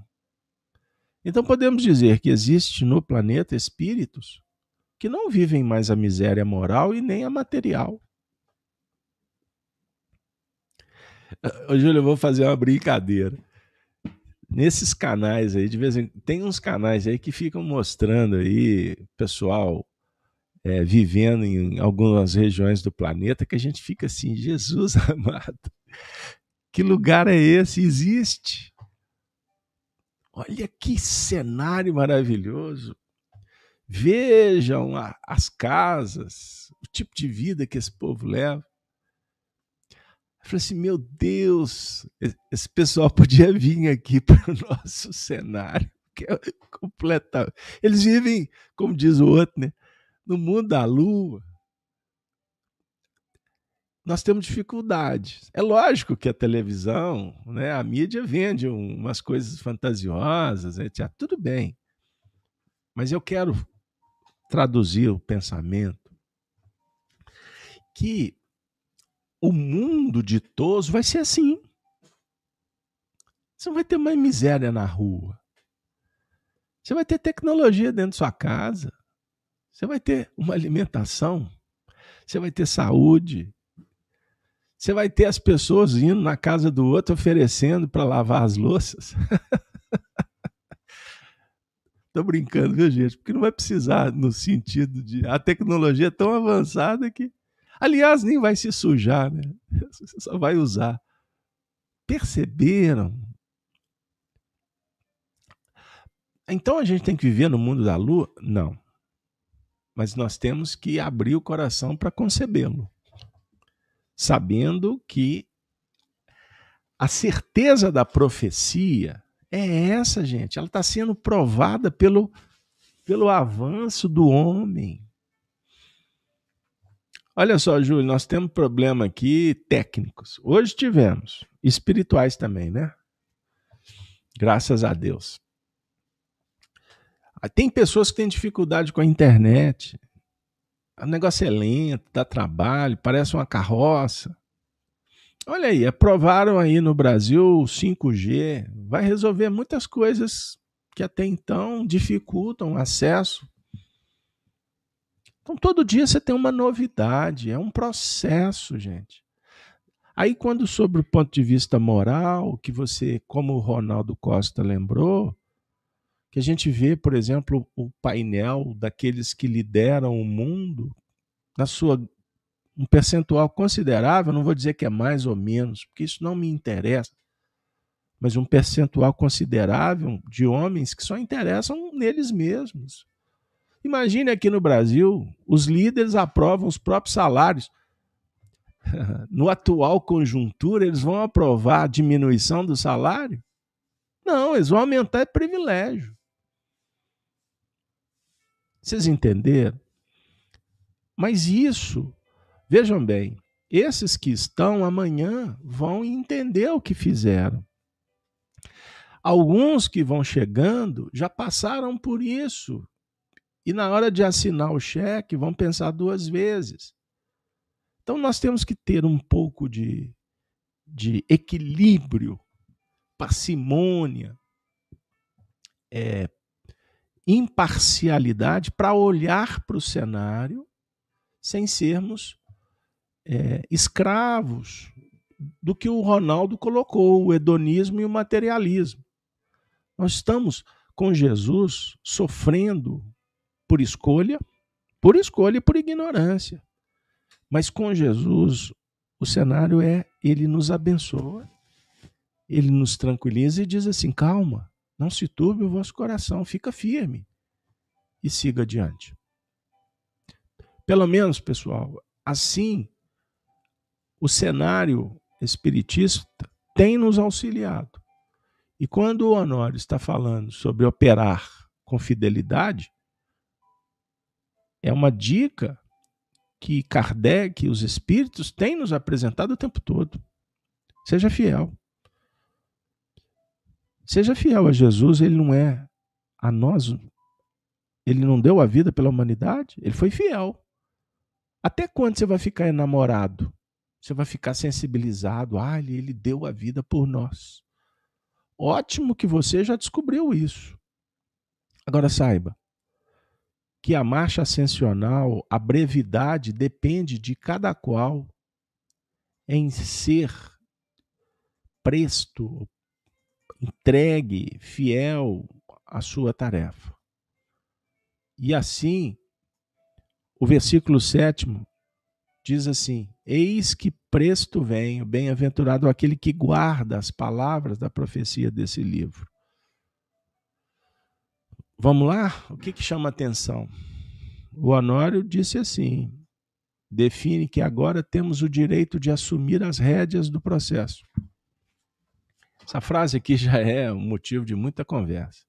Então podemos dizer que existe no planeta espíritos que não vivem mais a miséria moral e nem a material. Ô, Júlio, eu vou fazer uma brincadeira. Nesses canais aí, de vez em tem uns canais aí que ficam mostrando aí pessoal é, vivendo em algumas regiões do planeta que a gente fica assim, Jesus [laughs] amado, que lugar é esse? Existe. Olha que cenário maravilhoso. Vejam a, as casas, o tipo de vida que esse povo leva. Eu falei assim: meu Deus, esse pessoal [laughs] podia vir aqui para o nosso cenário, que é completamente. Eles vivem, como diz o outro, né, no mundo da lua nós temos dificuldades. É lógico que a televisão, né, a mídia vende umas coisas fantasiosas, etc. Tudo bem. Mas eu quero traduzir o pensamento que o mundo ditoso vai ser assim. Você não vai ter mais miséria na rua. Você vai ter tecnologia dentro da sua casa. Você vai ter uma alimentação. Você vai ter saúde. Você vai ter as pessoas indo na casa do outro oferecendo para lavar as louças. [laughs] Tô brincando, viu, gente? Porque não vai precisar no sentido de. A tecnologia é tão avançada que. Aliás, nem vai se sujar, né? Você só vai usar. Perceberam? Então a gente tem que viver no mundo da lua? Não. Mas nós temos que abrir o coração para concebê-lo sabendo que a certeza da profecia é essa, gente. Ela está sendo provada pelo, pelo avanço do homem. Olha só, Júlio, nós temos problema aqui técnicos. Hoje tivemos, espirituais também, né? Graças a Deus. Tem pessoas que têm dificuldade com a internet. O negócio é lento, dá trabalho, parece uma carroça. Olha aí, aprovaram aí no Brasil o 5G, vai resolver muitas coisas que até então dificultam o acesso. Então todo dia você tem uma novidade, é um processo, gente. Aí quando sobre o ponto de vista moral, que você, como o Ronaldo Costa lembrou, que a gente vê, por exemplo, o painel daqueles que lideram o mundo, na sua um percentual considerável, não vou dizer que é mais ou menos, porque isso não me interessa, mas um percentual considerável de homens que só interessam neles mesmos. Imagine aqui no Brasil, os líderes aprovam os próprios salários. [laughs] No atual conjuntura, eles vão aprovar a diminuição do salário? Não, eles vão aumentar privilégio. Vocês entenderam? Mas isso, vejam bem, esses que estão amanhã vão entender o que fizeram. Alguns que vão chegando já passaram por isso. E na hora de assinar o cheque, vão pensar duas vezes. Então nós temos que ter um pouco de, de equilíbrio, parcimônia, é, imparcialidade para olhar para o cenário sem sermos é, escravos do que o Ronaldo colocou, o hedonismo e o materialismo. Nós estamos com Jesus sofrendo por escolha, por escolha e por ignorância. Mas com Jesus, o cenário é ele nos abençoa, ele nos tranquiliza e diz assim: calma, não se turbe o vosso coração, fica firme e siga adiante. Pelo menos, pessoal, assim o cenário espiritista tem nos auxiliado. E quando o Honório está falando sobre operar com fidelidade, é uma dica que Kardec e os espíritos têm nos apresentado o tempo todo. Seja fiel. Seja fiel a Jesus, ele não é a nós, ele não deu a vida pela humanidade, ele foi fiel. Até quando você vai ficar enamorado? Você vai ficar sensibilizado? Ah, ele, deu a vida por nós. Ótimo que você já descobriu isso. Agora saiba que a marcha ascensional, a brevidade depende de cada qual em ser presto, entregue, fiel à sua tarefa. E assim, o versículo sétimo diz assim: Eis que presto venho, bem-aventurado aquele que guarda as palavras da profecia desse livro. Vamos lá? O que, que chama atenção? O Honório disse assim: define que agora temos o direito de assumir as rédeas do processo. Essa frase aqui [laughs] já é um motivo de muita conversa.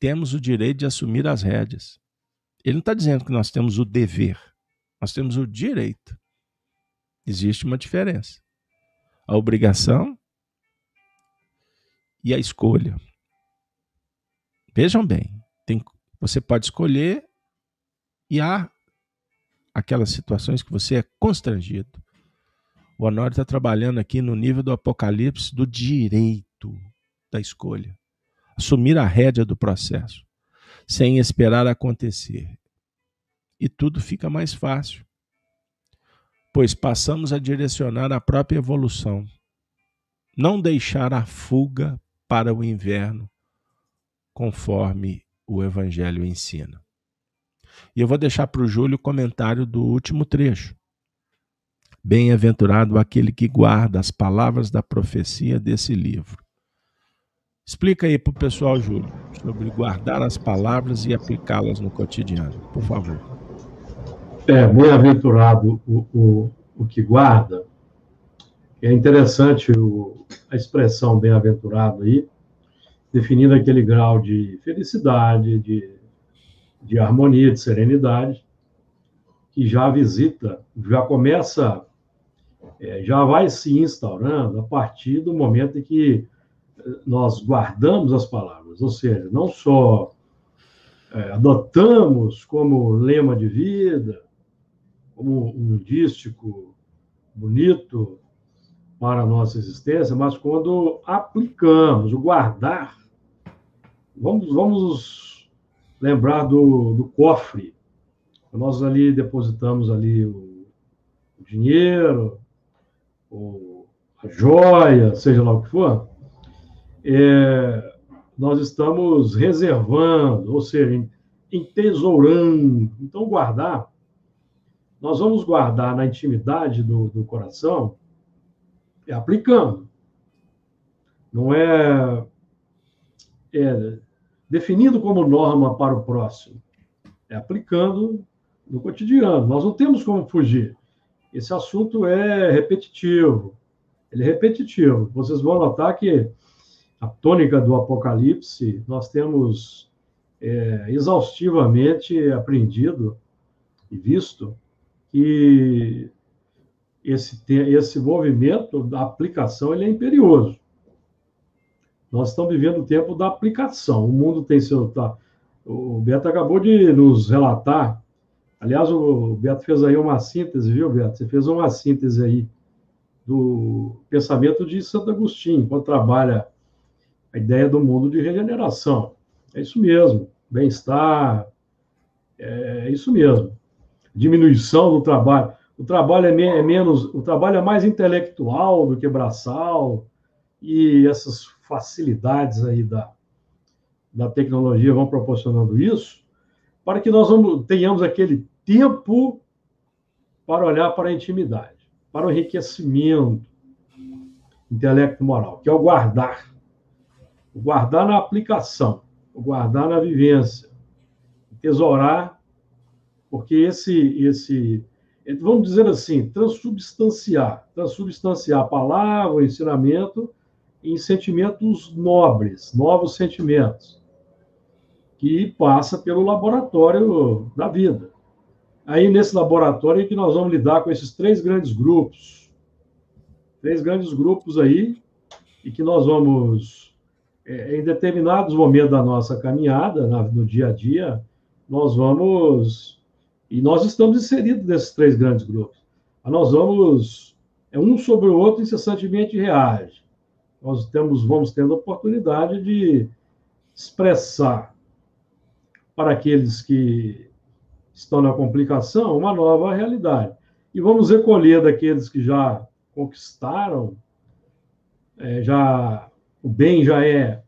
Temos o direito de assumir as rédeas. Ele não está dizendo que nós temos o dever, nós temos o direito. Existe uma diferença. A obrigação e a escolha. Vejam bem, tem, você pode escolher e há aquelas situações que você é constrangido. O Honório está trabalhando aqui no nível do apocalipse do direito da escolha. Assumir a rédea do processo, sem esperar acontecer. E tudo fica mais fácil pois passamos a direcionar a própria evolução, não deixar a fuga para o inverno, conforme o Evangelho ensina. E eu vou deixar para o Júlio o comentário do último trecho. Bem-aventurado aquele que guarda as palavras da profecia desse livro. Explica aí para o pessoal, Júlio, sobre guardar as palavras e aplicá-las no cotidiano, por favor. É, bem-aventurado o, o, o que guarda. É interessante o, a expressão bem-aventurado aí, definindo aquele grau de felicidade, de, de harmonia, de serenidade, que já visita, já começa, é, já vai se instaurando a partir do momento em que eh, nós guardamos as palavras, ou seja, não só é, adotamos como lema de vida, como um dístico bonito para a nossa existência, mas quando aplicamos o guardar, vamos, vamos lembrar do, do cofre. Nós ali depositamos ali o, o dinheiro, o, a joia, seja lá o que for. É, nós estamos reservando, ou seja, entesourando. Então, guardar, nós vamos guardar na intimidade do, do coração, é aplicando. Não é, é definindo como norma para o próximo, é aplicando no cotidiano. Nós não temos como fugir. Esse assunto é repetitivo. Ele é repetitivo. Vocês vão notar que a tônica do Apocalipse, nós temos é, exaustivamente aprendido e visto que esse, esse movimento da aplicação ele é imperioso. Nós estamos vivendo o tempo da aplicação. O mundo tem seu. Tá, o Beto acabou de nos relatar. Aliás, o Beto fez aí uma síntese, viu, Beto? Você fez uma síntese aí do pensamento de Santo Agostinho, quando trabalha a ideia do mundo de regeneração. É isso mesmo. Bem-estar, é isso mesmo. Diminuição do trabalho. O trabalho é, me é, menos, o trabalho é mais intelectual do que braçal e essas facilidades aí da, da tecnologia vão proporcionando isso, para que nós vamos, tenhamos aquele tempo para olhar para a intimidade, para o enriquecimento intelecto-moral, que é o guardar. O guardar na aplicação, o guardar na vivência, tesourar, porque esse, esse, vamos dizer assim, transubstanciar, transubstanciar a palavra, o ensinamento em sentimentos nobres, novos sentimentos, que passa pelo laboratório da vida. Aí, nesse laboratório, é que nós vamos lidar com esses três grandes grupos. Três grandes grupos aí, e que nós vamos, é, em determinados momentos da nossa caminhada, no dia a dia, nós vamos. E nós estamos inseridos nesses três grandes grupos. Nós vamos. É um sobre o outro incessantemente reage nós temos, vamos tendo a oportunidade de expressar para aqueles que estão na complicação uma nova realidade. E vamos recolher daqueles que já conquistaram, é, já o bem já é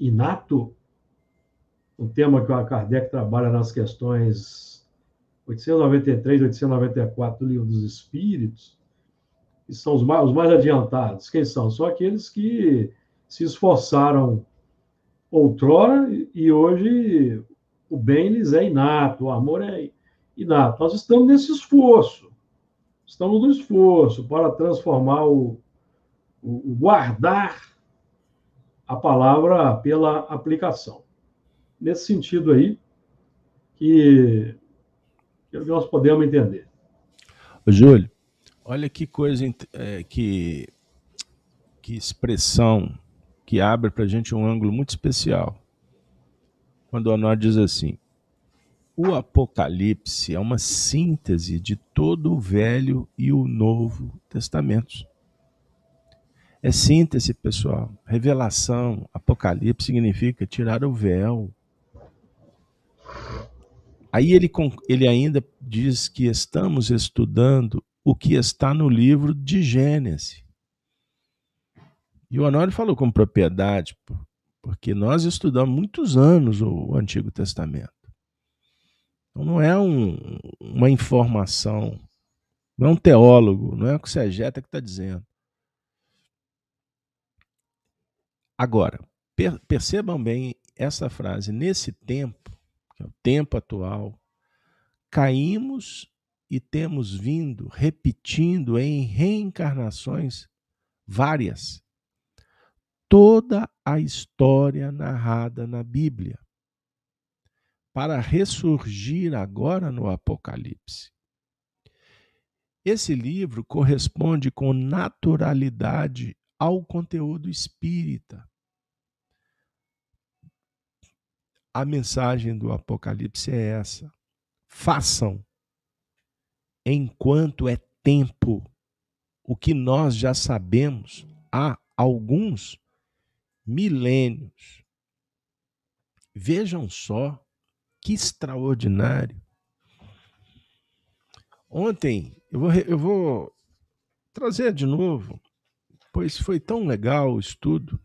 inato, um tema que o Kardec trabalha nas questões 893 e 894 do Livro dos Espíritos, que são os mais, os mais adiantados. Quem são? São aqueles que se esforçaram outrora e hoje o bem lhes é inato, o amor é inato. Nós estamos nesse esforço, estamos no esforço para transformar o, o, o guardar a palavra pela aplicação. Nesse sentido aí, que, que nós podemos entender. Júlio, Olha que coisa, é, que, que expressão que abre para a gente um ângulo muito especial. Quando Honor diz assim: o Apocalipse é uma síntese de todo o Velho e o Novo Testamentos. É síntese, pessoal. Revelação, Apocalipse significa tirar o véu. Aí ele, ele ainda diz que estamos estudando o que está no livro de Gênesis. E o Honório falou com propriedade, porque nós estudamos muitos anos o Antigo Testamento. Então não é um, uma informação, não é um teólogo, não é o que Segeta que está dizendo. Agora, per percebam bem essa frase. Nesse tempo, que é o tempo atual, caímos e temos vindo repetindo em reencarnações várias toda a história narrada na Bíblia, para ressurgir agora no Apocalipse. Esse livro corresponde com naturalidade ao conteúdo espírita. A mensagem do Apocalipse é essa: façam enquanto é tempo, o que nós já sabemos há alguns milênios. Vejam só que extraordinário. Ontem, eu vou, eu vou trazer de novo, pois foi tão legal o estudo.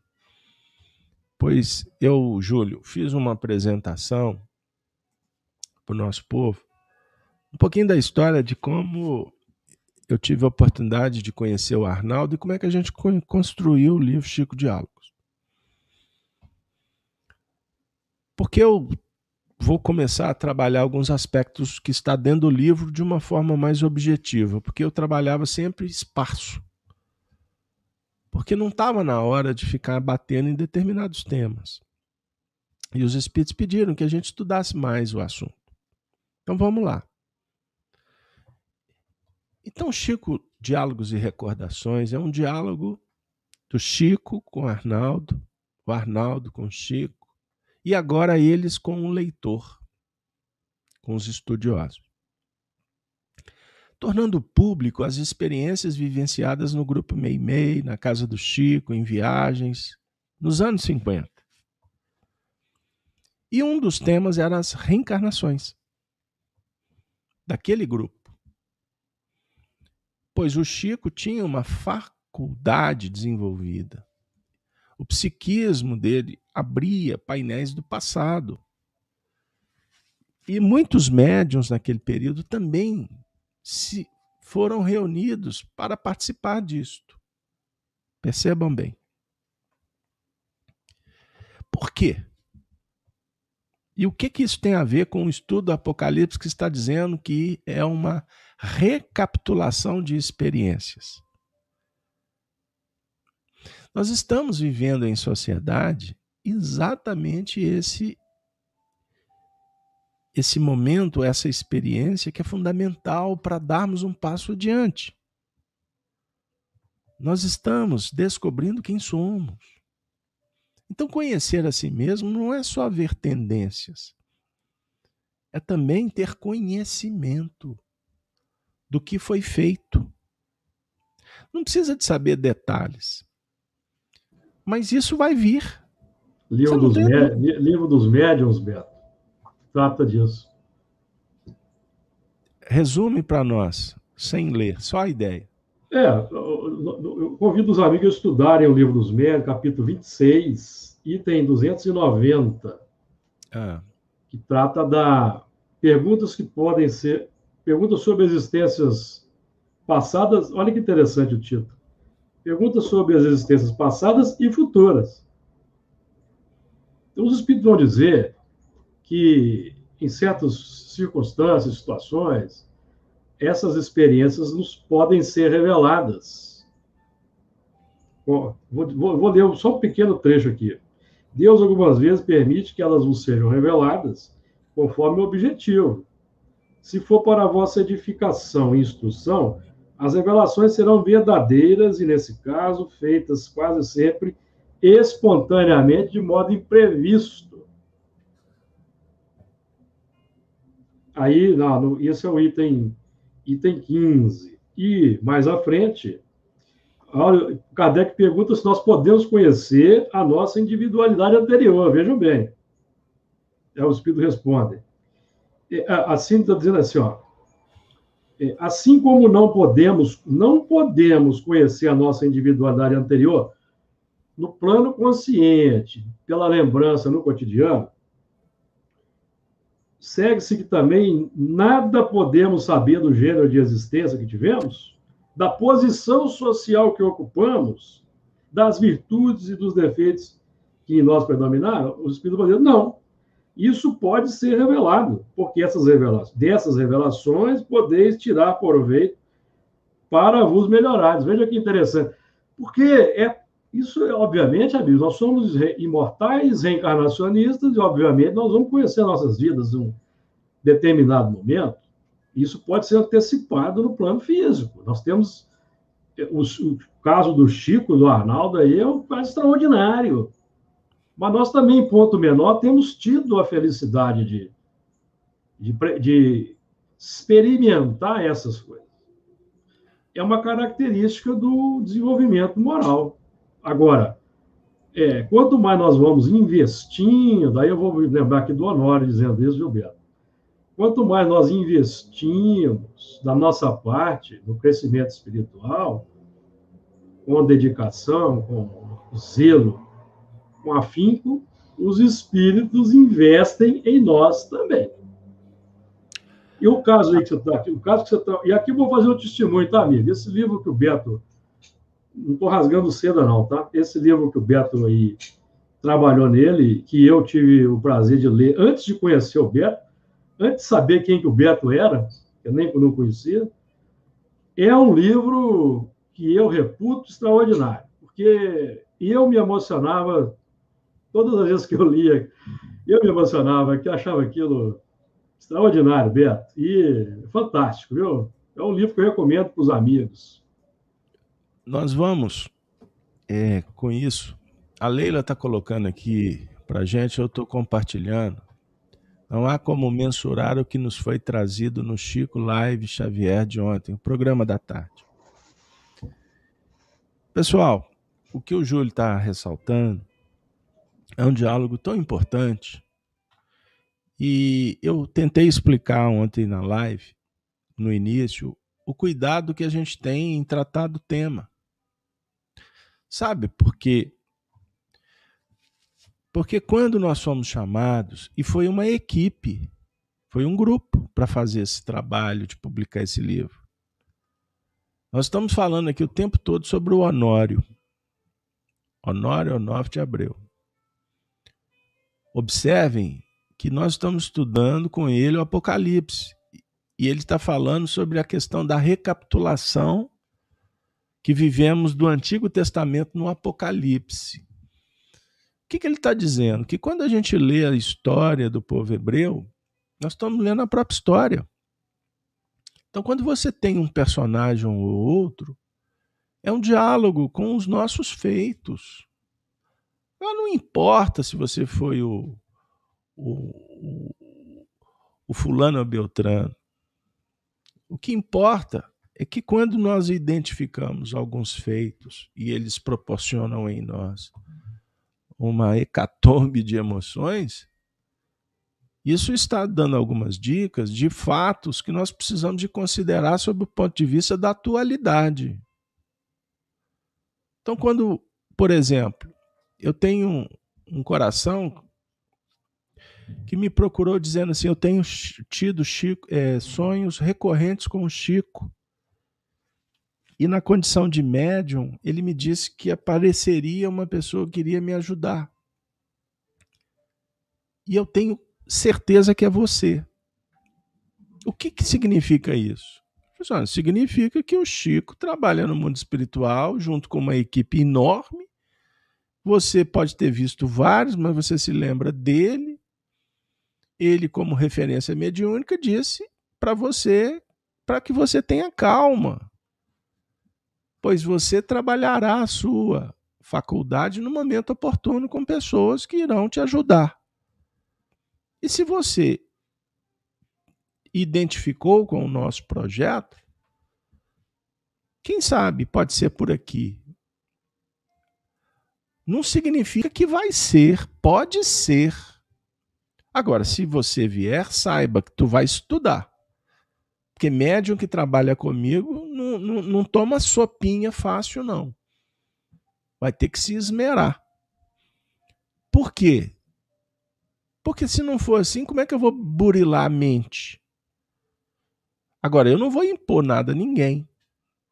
Pois eu, Júlio, fiz uma apresentação para o nosso povo, um pouquinho da história de como eu tive a oportunidade de conhecer o Arnaldo e como é que a gente construiu o livro Chico Diálogos. Porque eu vou começar a trabalhar alguns aspectos que está dentro do livro de uma forma mais objetiva, porque eu trabalhava sempre esparso. Porque não estava na hora de ficar batendo em determinados temas. E os espíritos pediram que a gente estudasse mais o assunto. Então vamos lá. Então, Chico, Diálogos e Recordações, é um diálogo do Chico com Arnaldo, o Arnaldo com Chico, e agora eles com o leitor, com os estudiosos. Tornando público as experiências vivenciadas no grupo Meimei, na casa do Chico, em viagens, nos anos 50. E um dos temas era as reencarnações daquele grupo pois o Chico tinha uma faculdade desenvolvida. O psiquismo dele abria painéis do passado. E muitos médiums naquele período também se foram reunidos para participar disto. Percebam bem. Por quê? E o que, que isso tem a ver com o estudo do Apocalipse que está dizendo que é uma recapitulação de experiências. Nós estamos vivendo em sociedade exatamente esse esse momento, essa experiência que é fundamental para darmos um passo adiante. Nós estamos descobrindo quem somos. Então, conhecer a si mesmo não é só ver tendências, é também ter conhecimento do que foi feito. Não precisa de saber detalhes. Mas isso vai vir. Livro, dos, livro dos médiuns, Beto, trata disso. Resume para nós, sem ler, só a ideia. É, eu convido os amigos a estudarem o livro dos médiuns, capítulo 26, item 290, ah. que trata da perguntas que podem ser Pergunta sobre existências passadas. Olha que interessante o título. Pergunta sobre as existências passadas e futuras. Então, os espíritos vão dizer que, em certas circunstâncias, situações, essas experiências nos podem ser reveladas. Bom, vou, vou, vou ler só um pequeno trecho aqui. Deus, algumas vezes, permite que elas nos sejam reveladas conforme o objetivo, se for para a vossa edificação e instrução, as revelações serão verdadeiras e, nesse caso, feitas quase sempre espontaneamente, de modo imprevisto. Aí, não, esse é o item, item 15. E, mais à frente, Kardec pergunta se nós podemos conhecer a nossa individualidade anterior. Vejam bem. É, o Espírito responde assim está dizendo assim, ó. É, assim como não podemos, não podemos conhecer a nossa individualidade anterior no plano consciente, pela lembrança no cotidiano, segue-se que também nada podemos saber do gênero de existência que tivemos, da posição social que ocupamos, das virtudes e dos defeitos que em nós predominaram, os espíritos dizer, não, isso pode ser revelado, porque essas revelações, dessas revelações podeis tirar proveito para vos melhorar. Veja que interessante. Porque é, isso, é, obviamente, amigos, nós somos imortais, reencarnacionistas, e, obviamente, nós vamos conhecer nossas vidas em um determinado momento. Isso pode ser antecipado no plano físico. Nós temos o, o caso do Chico, do Arnaldo, aí é um caso extraordinário. Mas nós também, em ponto menor, temos tido a felicidade de, de, de experimentar essas coisas. É uma característica do desenvolvimento moral. Agora, é, quanto mais nós vamos investindo, daí eu vou lembrar aqui do Honório dizendo isso, Gilberto. Quanto mais nós investimos da nossa parte no crescimento espiritual, com dedicação, com zelo, com afinco, os espíritos investem em nós também. E o caso aí que você está aqui, o caso que você está. E aqui eu vou fazer um testemunho, tá, amigo? Esse livro que o Beto. Não estou rasgando seda, não, tá? Esse livro que o Beto aí trabalhou nele, que eu tive o prazer de ler antes de conhecer o Beto, antes de saber quem que o Beto era, eu nem não conhecia, é um livro que eu reputo extraordinário, porque eu me emocionava todas as vezes que eu lia, eu me emocionava, que achava aquilo extraordinário, Beto, e fantástico, viu? É um livro que eu recomendo para os amigos. Nós vamos, é, com isso, a Leila está colocando aqui para gente, eu estou compartilhando. Não há como mensurar o que nos foi trazido no Chico Live Xavier de ontem, o programa da tarde. Pessoal, o que o Júlio está ressaltando é um diálogo tão importante. E eu tentei explicar ontem na live, no início, o cuidado que a gente tem em tratar do tema. Sabe, porque porque quando nós fomos chamados, e foi uma equipe, foi um grupo para fazer esse trabalho de publicar esse livro. Nós estamos falando aqui o tempo todo sobre o Honório. Honório Onofre de Abreu. Observem que nós estamos estudando com ele o Apocalipse. E ele está falando sobre a questão da recapitulação que vivemos do Antigo Testamento no Apocalipse. O que, que ele está dizendo? Que quando a gente lê a história do povo hebreu, nós estamos lendo a própria história. Então, quando você tem um personagem ou outro, é um diálogo com os nossos feitos. Não importa se você foi o, o, o fulano ou Beltrano. O que importa é que quando nós identificamos alguns feitos e eles proporcionam em nós uma hecatombe de emoções, isso está dando algumas dicas de fatos que nós precisamos de considerar sob o ponto de vista da atualidade. Então, quando, por exemplo, eu tenho um, coração que me procurou dizendo assim: eu tenho tido Chico, é, sonhos recorrentes com o Chico. E na condição de médium, ele me disse que apareceria uma pessoa que iria me ajudar. E eu tenho certeza que é você. O que, que significa isso? Significa que o Chico trabalha no mundo espiritual junto com uma equipe enorme. Você pode ter visto vários, mas você se lembra dele. Ele, como referência mediúnica, disse para você, para que você tenha calma pois você trabalhará a sua faculdade no momento oportuno com pessoas que irão te ajudar. E se você identificou com o nosso projeto, quem sabe pode ser por aqui. Não significa que vai ser, pode ser. Agora, se você vier, saiba que tu vai estudar. Porque médium que trabalha comigo não, não, não toma sopinha fácil, não. Vai ter que se esmerar. Por quê? Porque se não for assim, como é que eu vou burilar a mente? Agora, eu não vou impor nada a ninguém.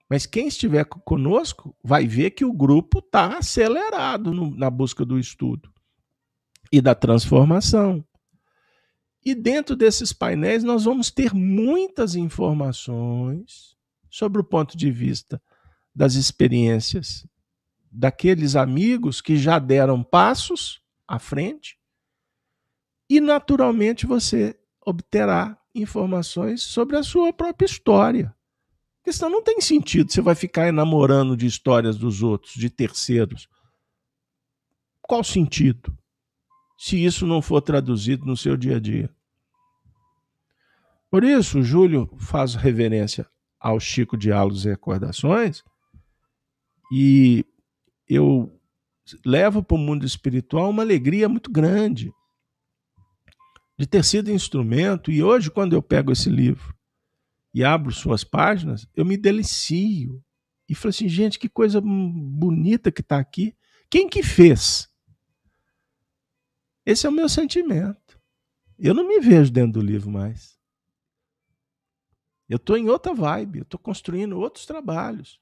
Mas quem estiver conosco vai ver que o grupo está acelerado no, na busca do estudo e da transformação. E dentro desses painéis nós vamos ter muitas informações sobre o ponto de vista das experiências daqueles amigos que já deram passos à frente. E naturalmente você obterá informações sobre a sua própria história. Porque senão não tem sentido, você vai ficar enamorando de histórias dos outros, de terceiros. Qual sentido? Se isso não for traduzido no seu dia a dia. Por isso, Júlio faz reverência ao Chico Diálogos e Recordações e eu levo para o mundo espiritual uma alegria muito grande de ter sido instrumento. E hoje, quando eu pego esse livro e abro suas páginas, eu me delicio. E falo assim, gente, que coisa bonita que está aqui. Quem que fez? Esse é o meu sentimento. Eu não me vejo dentro do livro mais. Eu estou em outra vibe, eu estou construindo outros trabalhos.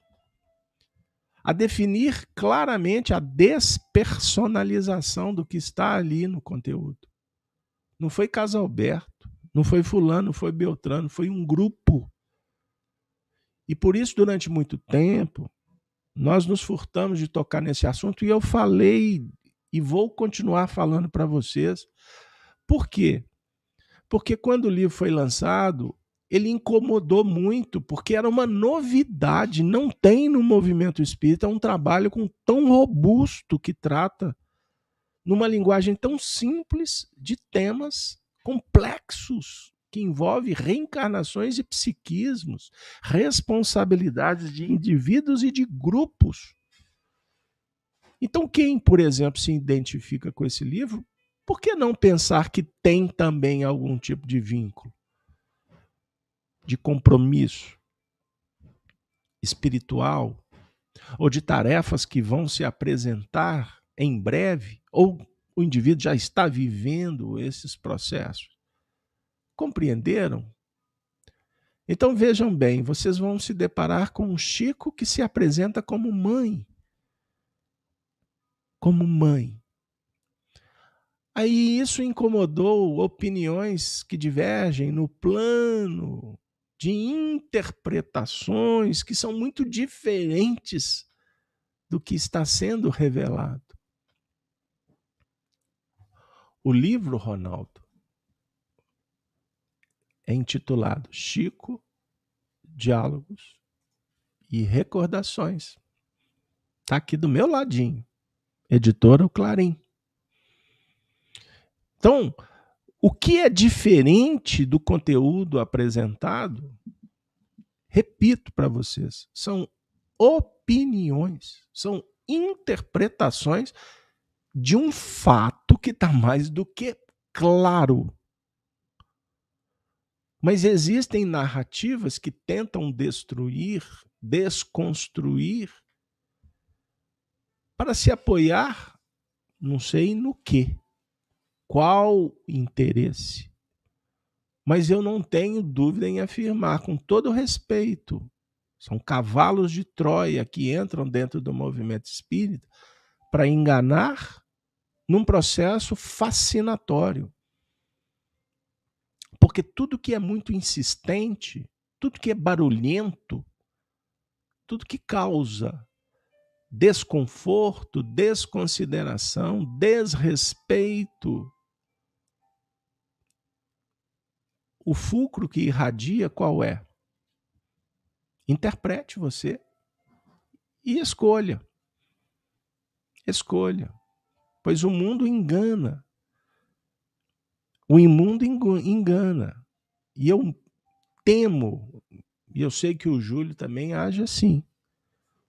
A definir claramente a despersonalização do que está ali no conteúdo. Não foi Casalberto, não foi Fulano, foi Beltrano, foi um grupo. E por isso, durante muito tempo, nós nos furtamos de tocar nesse assunto e eu falei e vou continuar falando para vocês. Por quê? Porque quando o livro foi lançado, ele incomodou muito, porque era uma novidade. Não tem no movimento espírita um trabalho com tão robusto que trata, numa linguagem tão simples, de temas complexos, que envolve reencarnações e psiquismos, responsabilidades de indivíduos e de grupos. Então, quem, por exemplo, se identifica com esse livro, por que não pensar que tem também algum tipo de vínculo, de compromisso espiritual, ou de tarefas que vão se apresentar em breve, ou o indivíduo já está vivendo esses processos? Compreenderam? Então vejam bem, vocês vão se deparar com um Chico que se apresenta como mãe como mãe. Aí isso incomodou opiniões que divergem no plano de interpretações que são muito diferentes do que está sendo revelado. O livro, Ronaldo, é intitulado Chico, Diálogos e Recordações. Está aqui do meu ladinho editora o Clarim. Então, o que é diferente do conteúdo apresentado, repito para vocês, são opiniões, são interpretações de um fato que está mais do que claro. Mas existem narrativas que tentam destruir, desconstruir para se apoiar, não sei no que, qual interesse. Mas eu não tenho dúvida em afirmar, com todo respeito, são cavalos de Troia que entram dentro do movimento espírita para enganar num processo fascinatório. Porque tudo que é muito insistente, tudo que é barulhento, tudo que causa desconforto, desconsideração, desrespeito. O fulcro que irradia qual é? Interprete você e escolha. Escolha. Pois o mundo engana. O imundo engana. E eu temo, e eu sei que o Júlio também age assim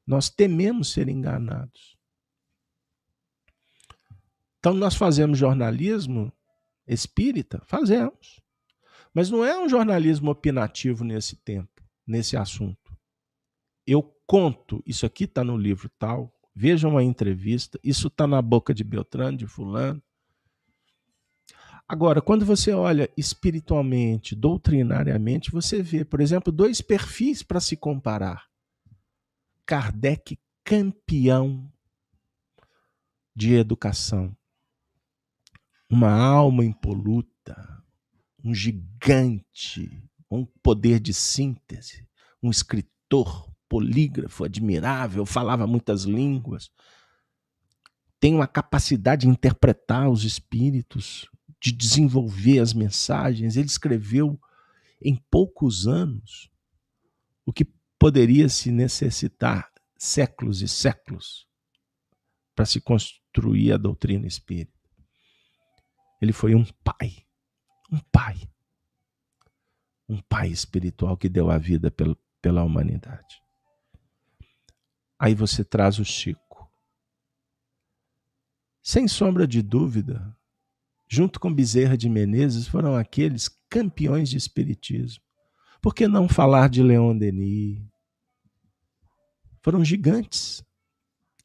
nós tememos ser enganados. Então, nós fazemos jornalismo espírita? Fazemos. Mas não é um jornalismo opinativo nesse tempo, nesse assunto. Eu conto, isso aqui está no livro tal, vejam a entrevista, isso está na boca de Beltrano, de Fulano. Agora, quando você olha espiritualmente, doutrinariamente, você vê, por exemplo, dois perfis para se comparar. Kardec campeão de educação. Uma alma impoluta, um gigante, um poder de síntese, um escritor polígrafo admirável, falava muitas línguas, tem uma capacidade de interpretar os espíritos, de desenvolver as mensagens. Ele escreveu em poucos anos o que poderia se necessitar séculos e séculos para se construir a doutrina espírita. Ele foi um pai, um pai, um pai espiritual que deu a vida pela, humanidade. Aí você traz o Chico. Sem sombra de dúvida, junto com Bezerra de Menezes, foram aqueles campeões de espiritismo. Por que não falar de Leon Denis? Foram gigantes.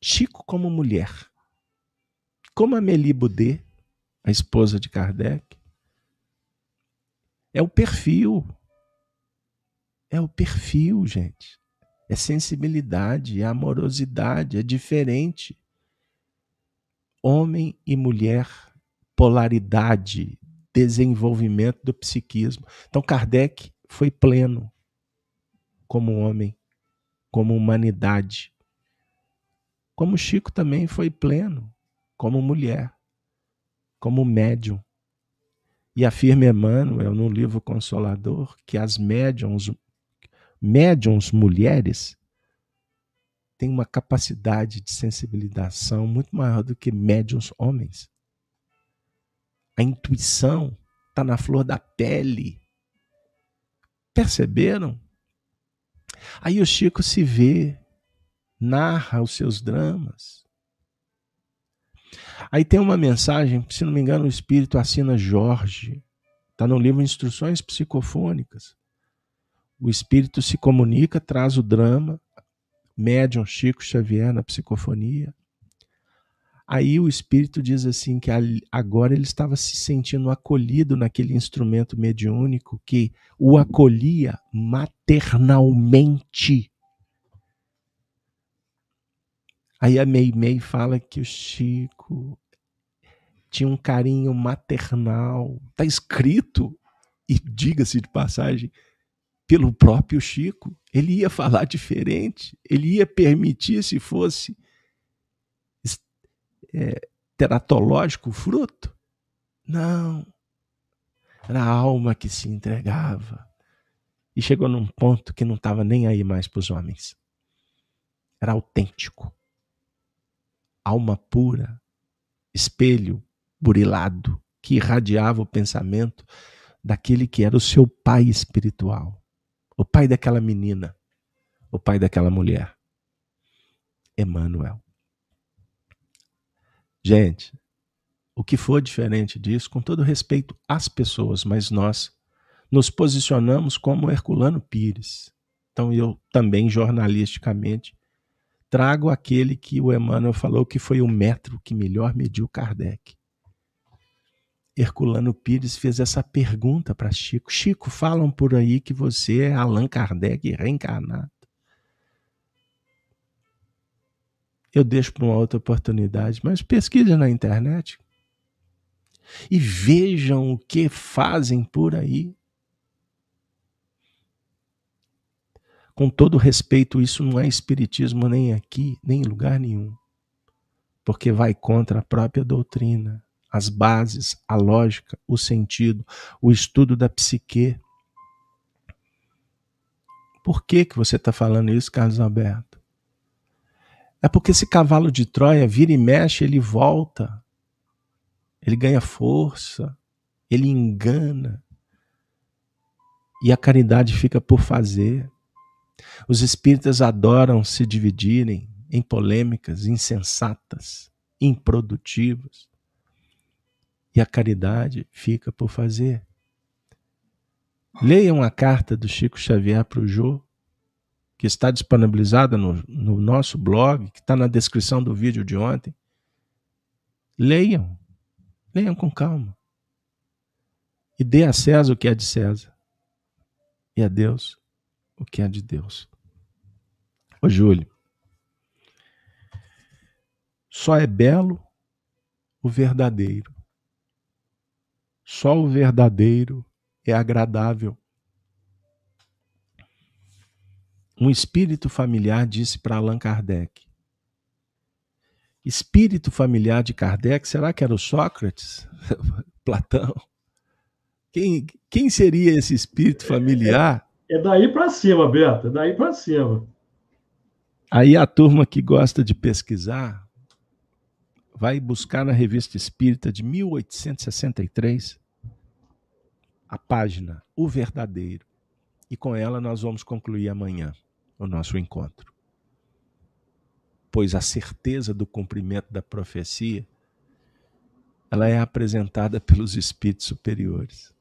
Chico como mulher. Como Amélie Boudet, a esposa de Kardec. É o perfil. É o perfil, gente. É sensibilidade, é amorosidade, é diferente. Homem e mulher, polaridade, desenvolvimento do psiquismo. Então, Kardec foi pleno como homem, como humanidade. Como Chico também foi pleno como mulher, como médium. E afirma Emmanuel no livro Consolador que as médiums, médiums mulheres têm uma capacidade de sensibilização muito maior do que médiums homens. A intuição está na flor da pele. Perceberam? Aí o Chico se vê, narra os seus dramas. Aí tem uma mensagem, se não me engano, o Espírito assina Jorge. Está no livro Instruções Psicofônicas. O Espírito se comunica, traz o drama, médium Chico Xavier na psicofonia. Aí o espírito diz assim que agora ele estava se sentindo acolhido naquele instrumento mediúnico que o acolhia maternalmente. Aí a Mei Mei fala que o Chico tinha um carinho maternal. Está escrito, e diga-se de passagem, pelo próprio Chico. Ele ia falar diferente, ele ia permitir se fosse é, teratológico fruto? Não. Era a alma que se entregava. E chegou num ponto que não estava nem aí mais para os homens. Era autêntico. Alma pura, espelho burilado, que irradiava o pensamento daquele que era o seu pai espiritual, o pai daquela menina, o pai daquela mulher. Emmanuel. Gente, o que for diferente disso, com todo respeito às pessoas, mas nós nos posicionamos como Herculano Pires. Então eu também jornalisticamente trago aquele que o Emmanuel falou que foi o metro que melhor mediu Kardec. Herculano Pires fez essa pergunta para Chico. Chico, falam por aí que você é Allan Kardec reencarnado. eu deixo para uma outra oportunidade, mas pesquise na internet e vejam o que fazem por aí. Com todo respeito, isso não é espiritismo nem aqui, nem em lugar nenhum, porque vai contra a própria doutrina, as bases, a lógica, o sentido, o estudo da psique. Por que, que você está falando isso, Carlos Alberto? É porque esse cavalo de Troia vira e mexe, ele volta, ele ganha força, ele engana. E a caridade fica por fazer. Os espíritas adoram se dividirem em polêmicas insensatas, improdutivas. E a caridade fica por fazer. Leiam a carta do Chico Xavier para o Jô, que está disponibilizada no, no nosso blog, que está na descrição do vídeo de ontem. Leiam, leiam com calma. E dê a César o que é de César, e a Deus o que é de Deus. Ô Júlio, só é belo o verdadeiro. Só o verdadeiro é agradável. Um espírito familiar disse para Allan Kardec. Espírito familiar de Kardec, será que era o Sócrates? [laughs] Platão? Quem, quem seria esse espírito familiar? É, é daí para cima, Beto, é daí para cima. Aí a turma que gosta de pesquisar vai buscar na Revista Espírita de 1863 a página O Verdadeiro. E com ela nós vamos concluir amanhã o nosso encontro. Pois a certeza do cumprimento da profecia, ela é apresentada pelos espíritos superiores.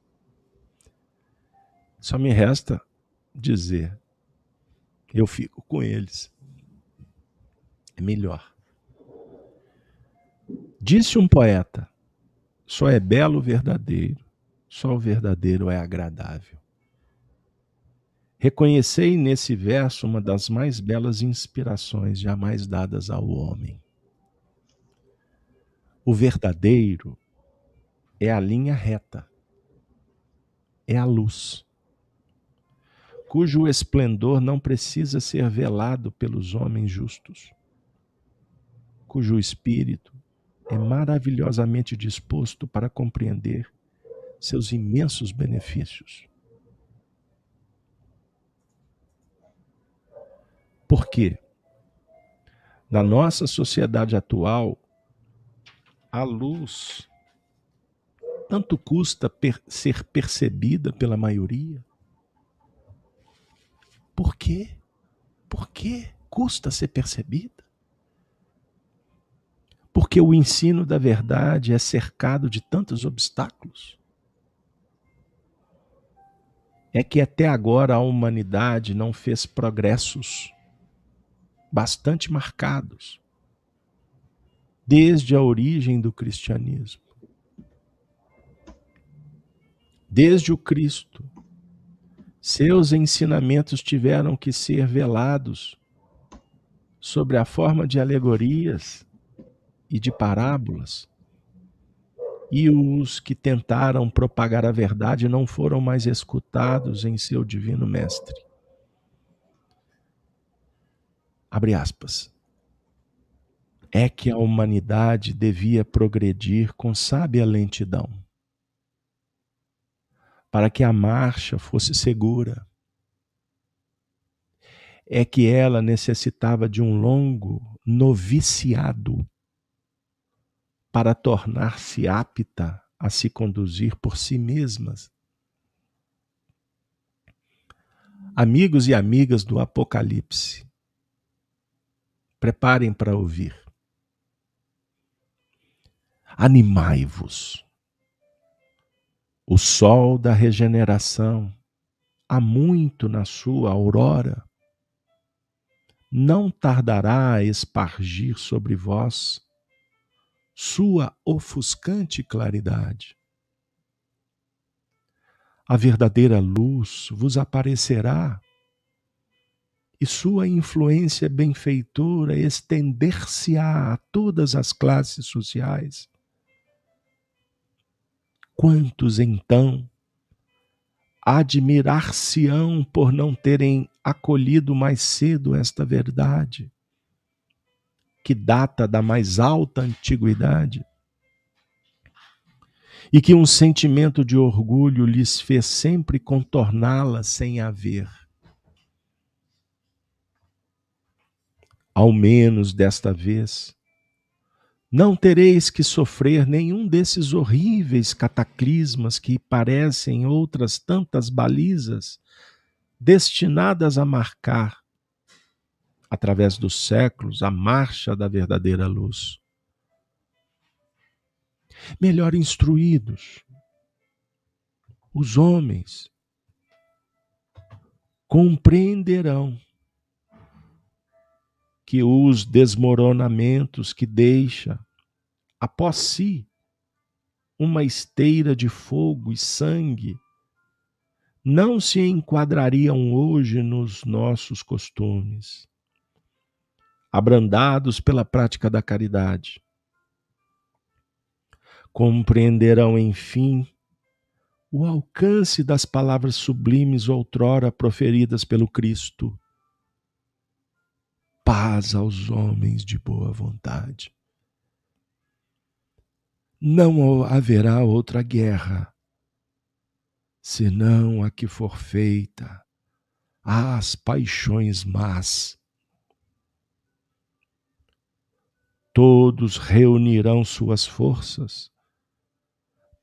Só me resta dizer, eu fico com eles. É melhor. Disse um poeta: Só é belo o verdadeiro, só o verdadeiro é agradável. Reconhecei nesse verso uma das mais belas inspirações jamais dadas ao homem. O verdadeiro é a linha reta, é a luz, cujo esplendor não precisa ser velado pelos homens justos, cujo espírito é maravilhosamente disposto para compreender seus imensos benefícios. Por quê? Na nossa sociedade atual, a luz tanto custa per ser percebida pela maioria? Por quê? Por que custa ser percebida? Porque o ensino da verdade é cercado de tantos obstáculos. É que até agora a humanidade não fez progressos bastante marcados desde a origem do cristianismo. Desde o Cristo, seus ensinamentos tiveram que ser velados sobre a forma de alegorias e de parábolas. E os que tentaram propagar a verdade não foram mais escutados em seu divino mestre. Abre aspas é que a humanidade devia progredir com sábia lentidão, para que a marcha fosse segura. É que ela necessitava de um longo noviciado para tornar-se apta a se conduzir por si mesmas. Amigos e amigas do Apocalipse, preparem para ouvir. Animai-vos. O sol da regeneração, há muito na sua aurora, não tardará a espargir sobre vós sua ofuscante claridade. A verdadeira luz vos aparecerá e sua influência benfeitora estender-se-á a todas as classes sociais Quantos então admirar-se-ão por não terem acolhido mais cedo esta verdade, que data da mais alta antiguidade, e que um sentimento de orgulho lhes fez sempre contorná-la sem haver. Ao menos desta vez, não tereis que sofrer nenhum desses horríveis cataclismas que parecem outras tantas balizas destinadas a marcar, através dos séculos, a marcha da verdadeira luz. Melhor instruídos, os homens compreenderão que os desmoronamentos que deixa após si uma esteira de fogo e sangue não se enquadrariam hoje nos nossos costumes, abrandados pela prática da caridade. Compreenderão, enfim, o alcance das palavras sublimes outrora proferidas pelo Cristo paz aos homens de boa vontade. Não haverá outra guerra, senão a que for feita às paixões más. Todos reunirão suas forças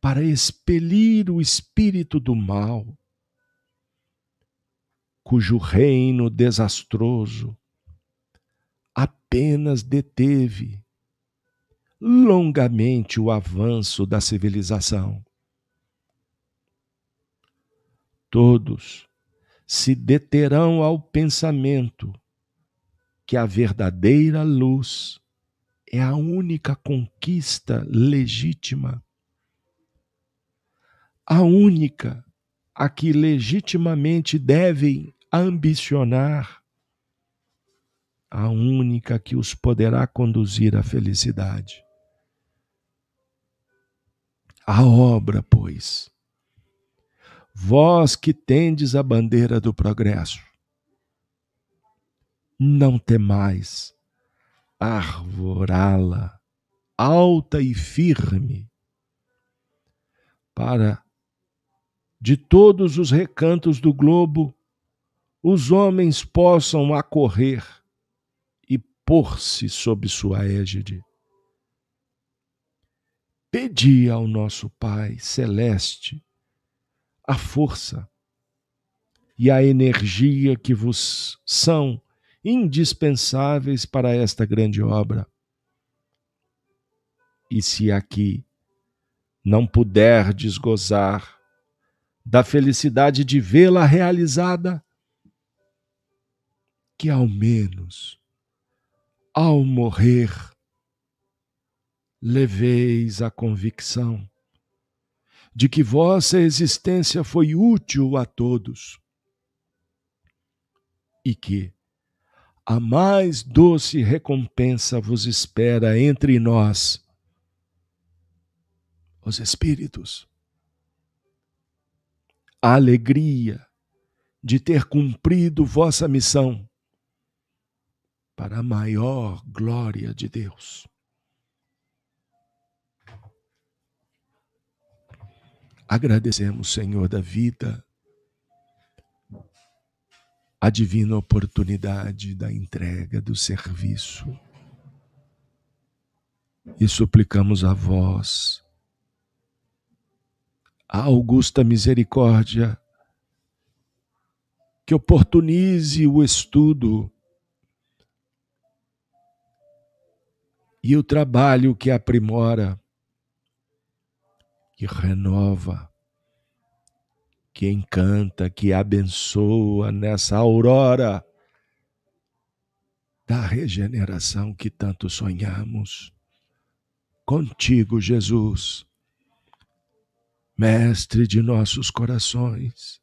para expelir o espírito do mal, cujo reino desastroso apenas deteve longamente o avanço da civilização. Todos se deterão ao pensamento que a verdadeira luz é a única conquista legítima. A única a que legitimamente devem ambicionar, a única que os poderá conduzir à felicidade. A obra, pois, vós que tendes a bandeira do progresso, não temais arvorá-la alta e firme para de todos os recantos do globo os homens possam acorrer e pôr-se sob sua égide. Pedi ao nosso Pai celeste a força e a energia que vos são indispensáveis para esta grande obra. E se aqui não puderdes gozar da felicidade de vê-la realizada, que ao menos, ao morrer, leveis a convicção de que vossa existência foi útil a todos e que a mais doce recompensa vos espera entre nós, os Espíritos. A alegria de ter cumprido vossa missão para a maior glória de Deus. Agradecemos, Senhor da vida, a divina oportunidade da entrega do serviço. E suplicamos a vós, a augusta misericórdia, que oportunize o estudo e o trabalho que aprimora que renova, que encanta, que abençoa nessa aurora da regeneração que tanto sonhamos. Contigo, Jesus, Mestre de nossos corações,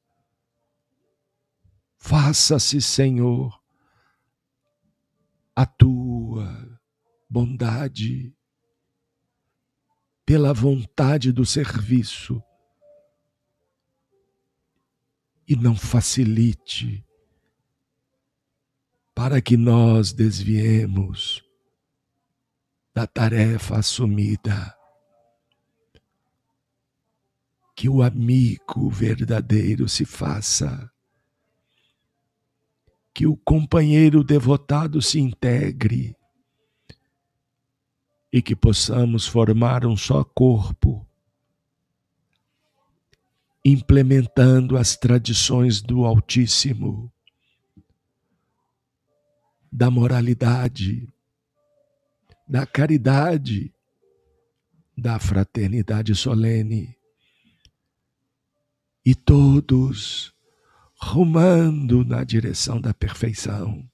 faça-se, Senhor, a tua bondade pela vontade do serviço e não facilite para que nós desviemos da tarefa assumida. Que o amigo verdadeiro se faça, que o companheiro devotado se integre. E que possamos formar um só corpo, implementando as tradições do Altíssimo, da moralidade, da caridade, da fraternidade solene, e todos rumando na direção da perfeição,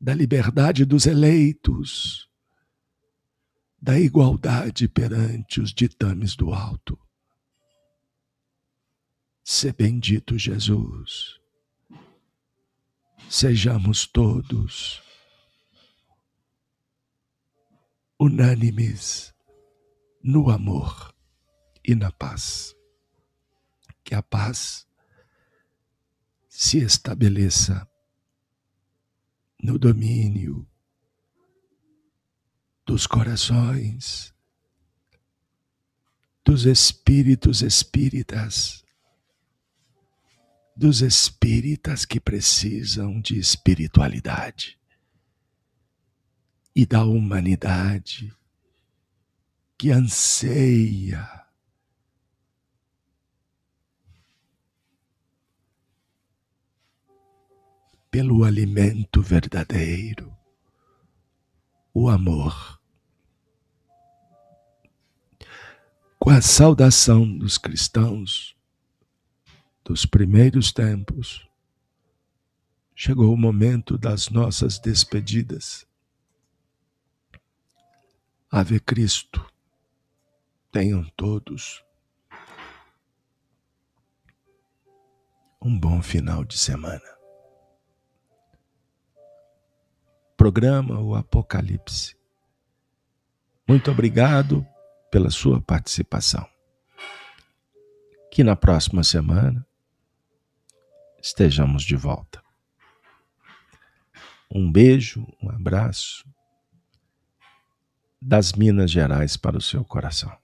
da liberdade dos eleitos, da igualdade perante os ditames do alto. Se bendito Jesus, sejamos todos unânimes no amor e na paz. Que a paz se estabeleça no domínio dos corações, dos espíritos espíritas, dos espíritas que precisam de espiritualidade e da humanidade que anseia pelo alimento verdadeiro, o amor. com a saudação dos cristãos dos primeiros tempos, chegou o momento das nossas despedidas. Ave Cristo, tenham todos um bom final de semana. Programa O Apocalipse. Muito obrigado pela sua participação. Que na próxima semana estejamos de volta. Um beijo, um abraço das Minas Gerais para o seu coração.